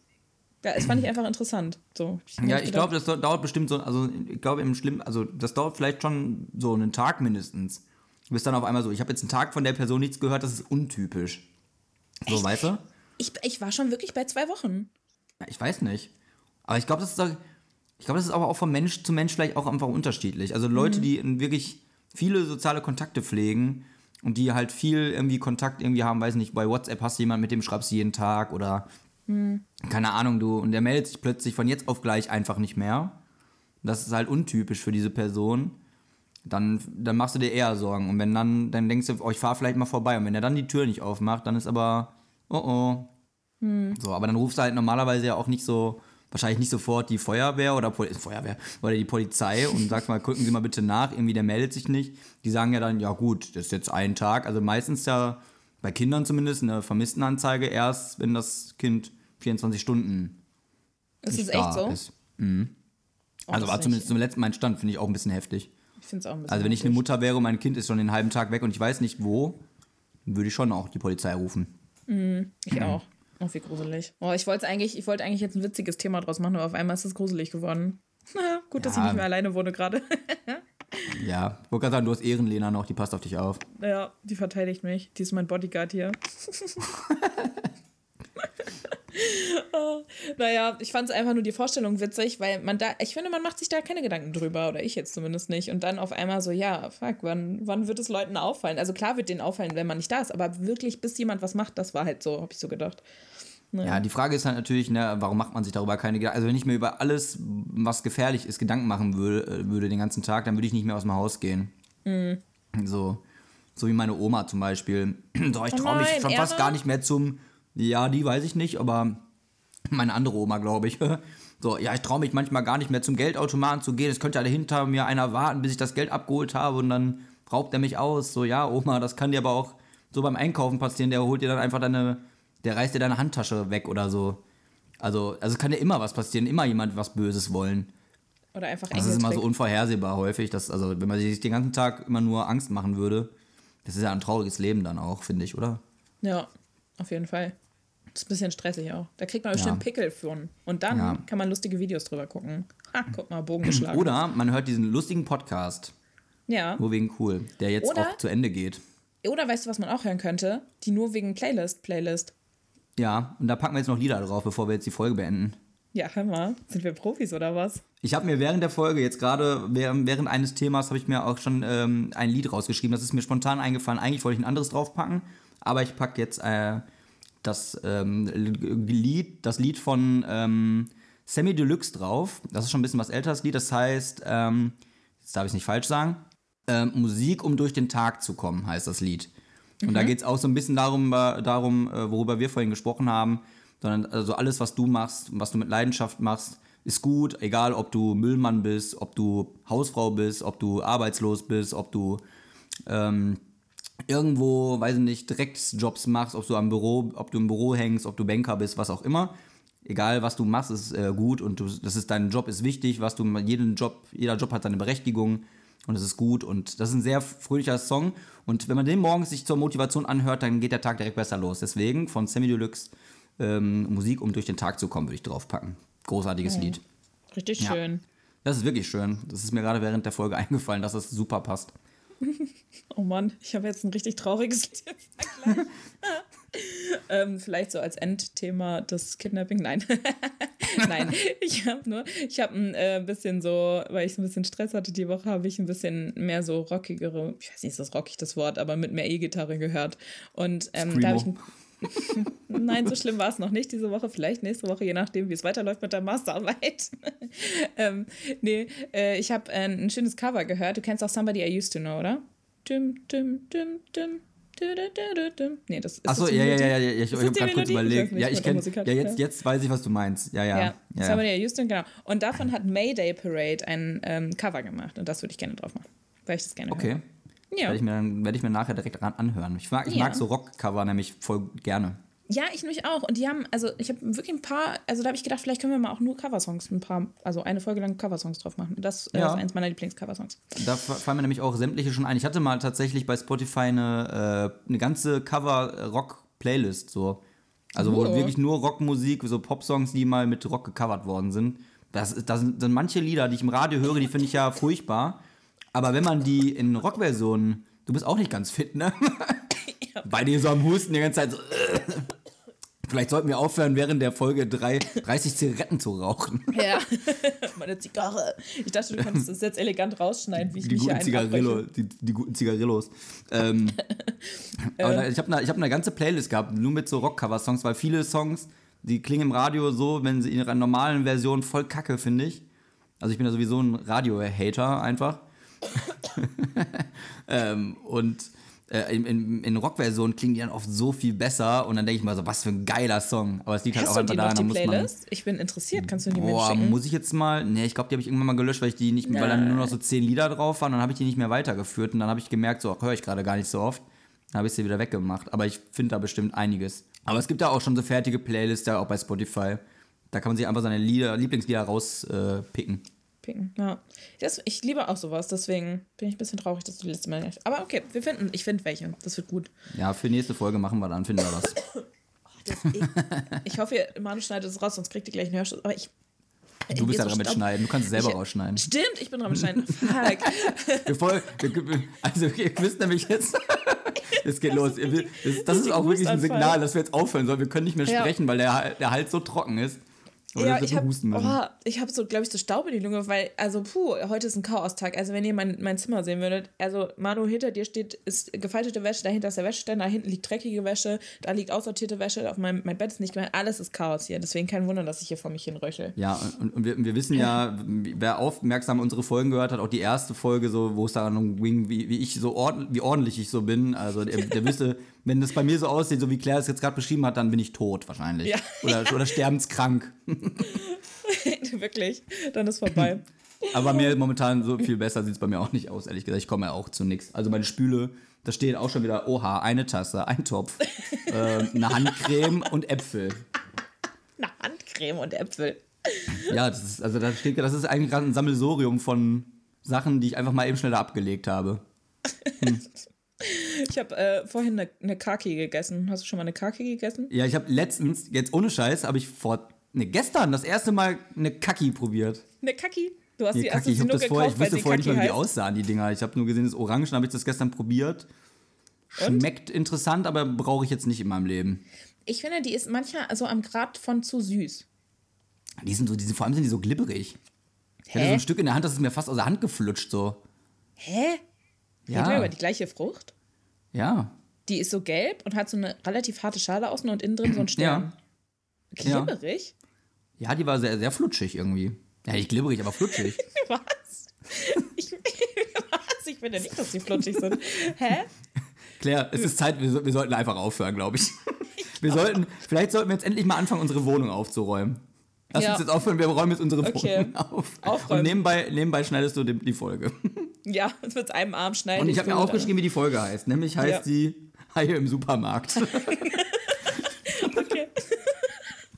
ja, das fand ich einfach interessant. So, Ja, hab ich glaube, das dau- dauert bestimmt so, also ich glaube im Schlimm, also das dauert vielleicht schon so einen Tag mindestens. Du bist dann auf einmal so, ich habe jetzt einen Tag von der Person nichts gehört, das ist untypisch. So, weißt du? ich, ich war schon wirklich bei zwei Wochen. Ja, Ich weiß nicht. Aber ich glaube, das ist doch- ich glaube, das ist aber auch von Mensch zu Mensch vielleicht auch einfach unterschiedlich. Also Leute, die wirklich viele soziale Kontakte pflegen und die halt viel irgendwie Kontakt irgendwie haben, weiß nicht, bei WhatsApp hast du jemanden, mit dem schreibst du jeden Tag oder keine Ahnung, du und der meldet sich plötzlich von jetzt auf gleich einfach nicht mehr. Das ist halt untypisch für diese Person. Dann, dann machst du dir eher Sorgen. Und wenn dann, dann denkst du, oh, ich fahre vielleicht mal vorbei. Und wenn er dann die Tür nicht aufmacht, dann ist aber, oh oh, so, aber dann rufst du halt normalerweise ja auch nicht so, wahrscheinlich nicht sofort die Feuerwehr oder Poli Feuerwehr oder die Polizei und sagst mal, gucken Sie mal bitte nach, irgendwie der meldet sich nicht. Die sagen ja dann, ja gut, das ist jetzt ein Tag. Also meistens ja bei Kindern zumindest eine Vermisstenanzeige erst, wenn das Kind 24 Stunden Ist nicht es da echt so? ist. Mhm. Oh, Also war zumindest zum letzten Mal Stand, finde ich auch ein bisschen heftig. Ich finde es auch ein bisschen Also wenn ich eine. Mutter wäre und mein Kind ist schon den halben Tag weg und ich weiß nicht wo, würde ich schon auch die Polizei rufen. Ich auch. Oh, wie gruselig. Oh, ich wollte eigentlich, ich wollte eigentlich jetzt ein witziges Thema draus machen, aber auf einmal ist es gruselig geworden. Gut, dass ich nicht mehr alleine wohne gerade. Ja, ich wollte gerade sagen, du hast Ehrenlena noch, die passt auf dich auf. ja, die verteidigt mich. Die ist mein Bodyguard hier. oh, naja, ich fand es einfach nur die Vorstellung witzig, weil man da, ich finde, man macht sich da keine Gedanken drüber, oder ich jetzt zumindest nicht. Und dann auf einmal so, ja, fuck, wann, wann wird es Leuten auffallen? Also klar wird denen auffallen, wenn man nicht da ist, aber wirklich, bis jemand was macht, das war halt so, habe ich so gedacht. Ja, die Frage ist halt natürlich, ne, warum macht man sich darüber keine Gedanken? Also wenn ich mir über alles, was gefährlich ist, Gedanken machen würde, äh, würde den ganzen Tag, dann würde ich nicht mehr aus dem Haus gehen. Mhm. So, so wie meine Oma zum Beispiel. So, ich Oh traue mich nein, schon fast gar nicht mehr zum, ja, die weiß ich nicht, aber meine andere Oma, glaube ich. So, ja, ich traue mich manchmal gar nicht mehr zum Geldautomaten zu gehen. Es könnte ja hinter mir einer warten, bis ich das Geld abgeholt habe und dann raubt er mich aus. So, ja, Oma, das kann dir aber auch so beim Einkaufen passieren. Der holt dir dann einfach deine, der reißt dir deine Handtasche weg oder so. Also, also kann ja immer was passieren, immer jemand was Böses wollen. Oder einfach Das ist immer so unvorhersehbar häufig. Dass, also, wenn man sich den ganzen Tag immer nur Angst machen würde, das ist ja ein trauriges Leben dann auch, finde ich, oder? Ja, auf jeden Fall. Das ist ein bisschen stressig auch. Da kriegt man bestimmt Ja. Pickel von. Und dann Ja. kann man lustige Videos drüber gucken. Ha, guck mal, Bogen geschlagen. Oder man hört diesen lustigen Podcast, ja. nur wegen cool, der jetzt Oder- auch zu Ende geht. Oder weißt du, was man auch hören könnte? Die nur wegen Playlist, Playlist. Ja, und da packen wir jetzt noch Lieder drauf, bevor wir jetzt die Folge beenden. Ja, hör mal. Sind wir Profis oder was? Ich habe mir während der Folge, jetzt gerade während, eines Themas, habe ich mir auch schon ähm, ein Lied rausgeschrieben. Das ist mir spontan eingefallen. Eigentlich wollte ich ein anderes draufpacken, aber ich packe jetzt äh, das ähm, Lied, das Lied von ähm, Sammy Deluxe drauf. Das ist schon ein bisschen was älteres Lied. Das heißt, ähm, jetzt darf ich es nicht falsch sagen, ähm, Musik, um durch den Tag zu kommen, heißt das Lied. Und da geht es auch so ein bisschen darum, darum äh, worüber wir vorhin gesprochen haben, sondern also alles, was du machst, was du mit Leidenschaft machst, ist gut, egal ob du Müllmann bist, ob du Hausfrau bist, ob du arbeitslos bist, ob du ähm, irgendwo, weiß ich nicht, Drecksjobs machst, ob du am Büro, ob du im Büro hängst, ob du Banker bist, was auch immer. Egal, was du machst, ist äh, gut und du, das ist dein Job ist wichtig, was du jeden Job, jeder Job hat seine Berechtigung und es ist gut und das ist ein sehr fröhlicher Song und wenn man den morgens sich zur Motivation anhört, dann geht der Tag direkt besser los. Deswegen von Sammy Deluxe ähm, Musik, um durch den Tag zu kommen, würde ich draufpacken. Großartiges Lied. Richtig Ja. schön. Das ist wirklich schön. Das ist mir gerade während der Folge eingefallen, dass das super passt. Oh Mann, ich habe jetzt ein richtig trauriges Lied im Vergleich. ähm, vielleicht so als Endthema das Kidnapping. Nein. Nein, ich habe nur, ich habe ein äh, bisschen so, weil ich ein bisschen Stress hatte die Woche, habe ich ein bisschen mehr so rockigere, ich weiß nicht, ist das rockig das Wort, aber mit mehr E-Gitarre gehört. Und ähm, da habe ich ein Nein, so schlimm war es noch nicht diese Woche. Vielleicht nächste Woche, je nachdem, wie es weiterläuft mit der Masterarbeit. ähm, nee, äh, ich habe äh, ein schönes Cover gehört. Du kennst auch Somebody I Used to Know, oder? Du, du, du, dum. Nee, das ist Achso, ja, ja, ja, ja, ja, ich, habe gerade kurz überlegt. Ja, ich ich bin kenn, auch Musiker, ja jetzt, jetzt weiß ich, was du meinst. Ja, ja. Ja, ja, ja. To, genau. Und davon hat Mayday Parade ein ähm, Cover gemacht. Und das würde ich gerne drauf machen, weil ich das gerne Okay. Ja. Werde ich mir dann werde ich mir nachher direkt anhören. Ich mag, ich mag so Rockcover nämlich voll gerne. Ja, ich nämlich auch. Und die haben, also ich habe wirklich ein paar, also da habe ich gedacht, vielleicht können wir mal auch nur Coversongs, ein paar, also eine Folge lang Coversongs drauf machen. Das äh, Ja. ist eins meiner Lieblings-Coversongs. Da fa- fallen mir nämlich auch sämtliche schon ein. Ich hatte mal tatsächlich bei Spotify eine, äh, eine ganze Cover-Rock-Playlist so. Also wo Oh. wirklich nur Rockmusik, so Popsongs, die mal mit Rock gecovert worden sind. Das, das sind, sind manche Lieder, die ich im Radio höre, die finde ich ja furchtbar. Aber wenn man die in Rockversionen, du bist auch nicht ganz fit, ne? Bei dir so am Husten die ganze Zeit so. Vielleicht sollten wir aufhören, während der Folge drei, 30 Zigaretten zu rauchen. Ja, meine Zigarre. Ich dachte, du könntest das jetzt elegant rausschneiden, wie ich die mich guten, Zigarillo, die, die guten Zigarillos. Ähm, aber da, ich habe eine, hab eine ganze Playlist gehabt, nur mit so Rock-Cover-Songs, weil viele Songs, die klingen im Radio so, wenn sie in ihrer normalen Version voll kacke, finde ich. Also ich bin ja sowieso ein Radio-Hater einfach. ähm, und äh, in, in, in Rock-Versionen klingen die dann oft so viel besser und dann denke ich mal so, was für ein geiler Song. Aber es liegt halt Hast auch du einfach daran, da muss man. Ich bin interessiert. Kannst du die mir Boah, schicken? muss ich jetzt mal. Nee, ich glaube, die habe ich irgendwann mal gelöscht, weil ich die nicht, weil dann nur noch so zehn Lieder drauf waren. Dann habe ich die nicht mehr weitergeführt und dann habe ich gemerkt, so höre ich gerade gar nicht so oft. Dann habe ich sie wieder weggemacht. Aber ich finde da bestimmt einiges. Aber es gibt da auch schon so fertige Playlists, ja auch bei Spotify. Da kann man sich einfach seine Lieder, Lieblingslieder rauspicken. Äh, picken. Picken. Ja. Das, ich liebe auch sowas, deswegen bin ich ein bisschen traurig, dass du die Liste mal nicht. Aber okay, wir finden, ich finde welche. Das wird gut. ja, für nächste Folge machen wir dann, finden wir was. Das, ich, ich hoffe, Manu schneidet es raus, sonst kriegt ihr gleich einen Hörschuss. Aber ich. Du bist ja dran mit Schneiden. Du kannst es selber Ich- rausschneiden. Stimmt, ich bin dran mit Schneiden. Fuck. Wir- also ihr wisst nämlich jetzt, es geht los. Ihr wisst- Das, das ist auch wirklich ein. Signal, dass wir jetzt aufhören sollen. Wir können nicht mehr Ja. sprechen, weil der, der Hals so trocken ist. Oder Ja, ich habe oh, ich hab so, glaube ich, so Staub in die Lunge, weil, also, puh, heute ist ein Chaostag. Also, wenn ihr mein, mein Zimmer sehen würdet, also, Manu, hinter dir steht, ist gefaltete Wäsche, dahinter ist der Wäscheständer, da hinten liegt dreckige Wäsche, da liegt aussortierte Wäsche, auf meinem mein Bett ist nicht gemeint, alles ist Chaos hier. Deswegen kein Wunder, dass ich hier vor mich hin röchel. Ja, und, und wir, wir wissen ja, wer aufmerksam unsere Folgen gehört hat, auch die erste Folge, so, wo es daran ging, wie, wie ich so ordn, wie ordentlich ich so bin. Also der, der wüsste, wenn das bei mir so aussieht, so wie Claire es jetzt gerade beschrieben hat, dann bin ich tot wahrscheinlich. Ja. Oder, oder sterbenskrank. Wirklich, dann ist vorbei. Aber mir momentan so viel besser sieht es bei mir auch nicht aus, ehrlich gesagt. Ich komme ja auch zu nichts. Also meine Spüle, da stehen auch schon wieder, oha, eine Tasse, ein Topf, äh, eine Handcreme und Äpfel. Eine Handcreme und Äpfel. Ja, das ist, also da steht, das ist eigentlich gerade ein Sammelsorium von Sachen, die ich einfach mal eben schneller abgelegt habe. Hm. Ich habe äh, vorhin eine, eine Kaki gegessen. Hast du schon mal eine Kaki gegessen? Ja, ich habe letztens, jetzt ohne Scheiß, habe ich vor, ne, gestern das erste Mal eine Kaki probiert. Eine Kaki? Du hast Nee, die Kaki, erste ich, sie nur das vorher, gekauft, ich wusste vorher nicht Kaki mal, wie die aussahen, die Dinger. Ich habe nur gesehen, das ist orange, dann habe ich das gestern probiert. Schmeckt interessant, aber brauche ich jetzt nicht in meinem Leben. Ich finde, die ist manchmal so am Grad von zu süß. Die sind so, die sind, vor allem sind die so glibberig. Ich hatte Hä? so ein Stück in der Hand, das ist mir fast aus der Hand geflutscht, so. Hä? Reden wir Ja, über die gleiche Frucht? ja. Die ist so gelb und hat so eine relativ harte Schale außen und innen drin so ein Stern. Ja. Glibberig? Ja, die war sehr, sehr flutschig irgendwie. Ja, nicht glibberig, aber flutschig. Was? Ich, was? Ich finde nicht, dass die flutschig sind. Hä? Claire, es ist Zeit, wir, wir sollten einfach aufhören, glaube ich. Wir sollten, vielleicht sollten wir jetzt endlich mal anfangen, unsere Wohnung aufzuräumen. Lass Ja. uns jetzt aufhören, wir räumen jetzt unsere Okay. Wohnung auf. Aufräumen. Und nebenbei, nebenbei schneidest du die, die Folge. Ja, es wird einem Arm schneiden. Und ich habe mir will aufgeschrieben, wie die Folge heißt. Nämlich heißt Ja. sie Haie im Supermarkt. Okay.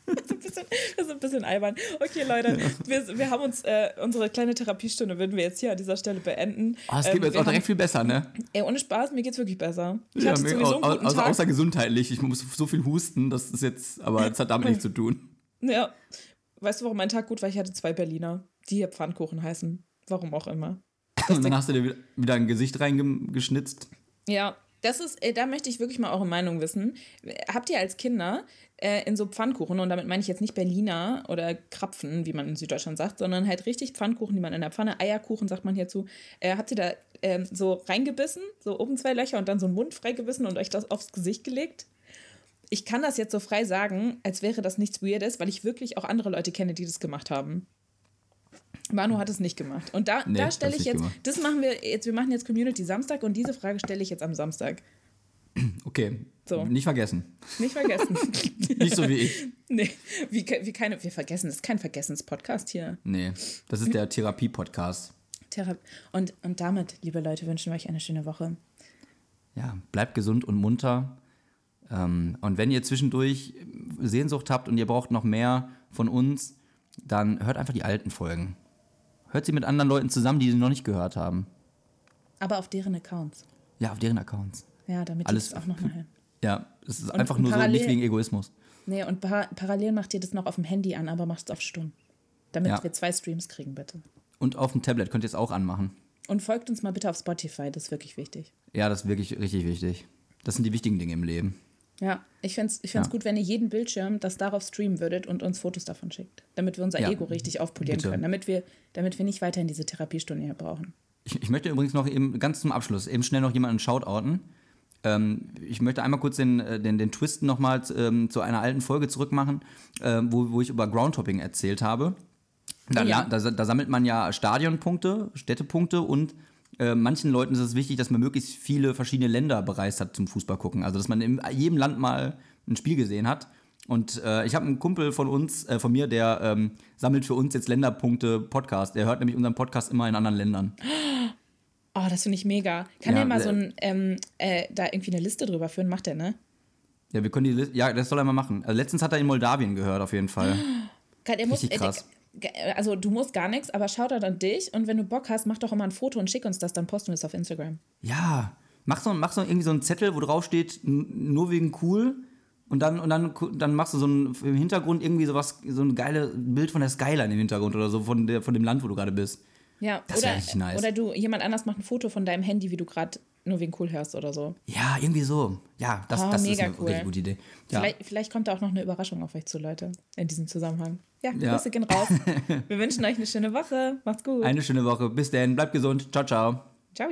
Das ist ein bisschen, das albern. Okay, Leute, wir, wir haben uns äh, unsere kleine Therapiestunde würden wir jetzt hier an dieser Stelle beenden. Oh, es Ähm, geht mir jetzt auch direkt haben- viel besser, ne? Ey, ohne Spaß, mir geht's wirklich besser. Ich Ja, hatte mir- sowieso au- also außer gesundheitlich. Ich muss so viel husten, das ist jetzt, aber es hat damit nichts zu tun. Ja. Weißt du, warum mein Tag gut war? Ich hatte zwei Berliner, die hier Pfannkuchen heißen. Warum auch immer. Und dann hast du dir wieder- ein Gesicht reingeschnitzt. Ja, das ist, äh, da möchte ich wirklich mal eure Meinung wissen. Habt ihr als Kinder äh, in so Pfannkuchen, und damit meine ich jetzt nicht Berliner oder Krapfen, wie man in Süddeutschland sagt, sondern halt richtig Pfannkuchen, die man in der Pfanne, Eierkuchen sagt man hierzu, äh, habt ihr da ähm, so reingebissen, so oben zwei Löcher und dann so einen Mund freigebissen und euch das aufs Gesicht gelegt? Ich kann das jetzt so frei sagen, als wäre das nichts Weirdes, weil ich wirklich auch andere Leute kenne, die das gemacht haben. Manu hat es nicht gemacht. Und da, Nee, da stelle ich jetzt, gemacht. das machen wir jetzt, wir machen jetzt Community Samstag und diese Frage stelle ich jetzt am Samstag. Okay, So. nicht vergessen. Nicht vergessen. Nicht so wie ich. nee, wie, wie keine, wir vergessen, das ist kein Vergessenspodcast hier. Nee, das ist der Therapie-Podcast. Thera und, und damit, liebe Leute, wünschen wir euch eine schöne Woche. Ja, bleibt gesund und munter. Ähm, und wenn ihr zwischendurch Sehnsucht habt und ihr braucht noch mehr von uns, dann hört einfach die alten Folgen. Hört sie mit anderen Leuten zusammen, die sie noch nicht gehört haben. Aber auf deren Accounts. Ja, auf deren Accounts. Ja, damit Alles- auch noch mal hören. Ja, es ist Und einfach nur so nicht wegen Egoismus. Nee, und par parallel macht ihr das noch auf dem Handy an, aber macht es auf stumm. Damit Ja. wir zwei Streams kriegen, bitte. Und auf dem Tablet könnt ihr es auch anmachen. Und folgt uns mal bitte auf Spotify, das ist wirklich wichtig. Ja, das ist wirklich richtig wichtig. Das sind die wichtigen Dinge im Leben. Ja, ich fände es ich find's Ja. gut, wenn ihr jeden Bildschirm das darauf streamen würdet und uns Fotos davon schickt. Damit wir unser Ja, Ego richtig aufpolieren bitte. können. Damit wir, damit wir nicht weiterhin diese Therapiestunde hier brauchen. Ich, ich möchte übrigens noch eben ganz zum Abschluss eben schnell noch jemanden shoutouten. Ähm, ich möchte einmal kurz den, äh, den, den Twist nochmal ähm, zu einer alten Folge zurückmachen, äh, wo, wo ich über Groundhopping erzählt habe. Da, ja. da, da sammelt man ja Stadionpunkte, Städtepunkte und äh, manchen Leuten ist es wichtig, dass man möglichst viele verschiedene Länder bereist hat zum Fußball gucken. Also dass man in jedem Land mal ein Spiel gesehen hat. Und äh, ich habe einen Kumpel von uns, äh, von mir, der ähm, sammelt für uns jetzt Länderpunkte Podcast. Der hört nämlich unseren Podcast immer in anderen Ländern. Oh, das finde ich mega. Kann Ja, der mal so ein, ähm, äh, da irgendwie eine Liste drüber führen? Macht der, ne? Ja, wir können die Liste, ja, das soll er mal machen. Also letztens hat er in Moldawien gehört, auf jeden Fall. Kann, er muss, äh, krass. Äh, also du musst gar nichts, aber schaut er dann dich und wenn du Bock hast, mach doch immer ein Foto und schick uns das, dann posten wir es auf Instagram. Ja, mach so, mach so irgendwie so einen Zettel, wo drauf steht, nur wegen cool. Und dann, und dann, dann machst du so ein, im Hintergrund irgendwie sowas, so ein geiles Bild von der Skyline im Hintergrund oder so, von, der, von dem Land, wo du gerade bist. Ja, Das oder, nice. oder du, jemand anders macht ein Foto von deinem Handy, wie du gerade nur wegen cool hörst oder so. Ja, irgendwie so. Ja, das, Oh, das ist eine cool. richtig gute Idee. Ja. Vielleicht, vielleicht kommt da auch noch eine Überraschung auf euch zu, Leute, in diesem Zusammenhang. Ja, Ja. Grüße gehen raus. Wir wünschen euch eine schöne Woche. Macht's gut. Eine schöne Woche. Bis dann. Bleibt gesund. Ciao, ciao. Ciao.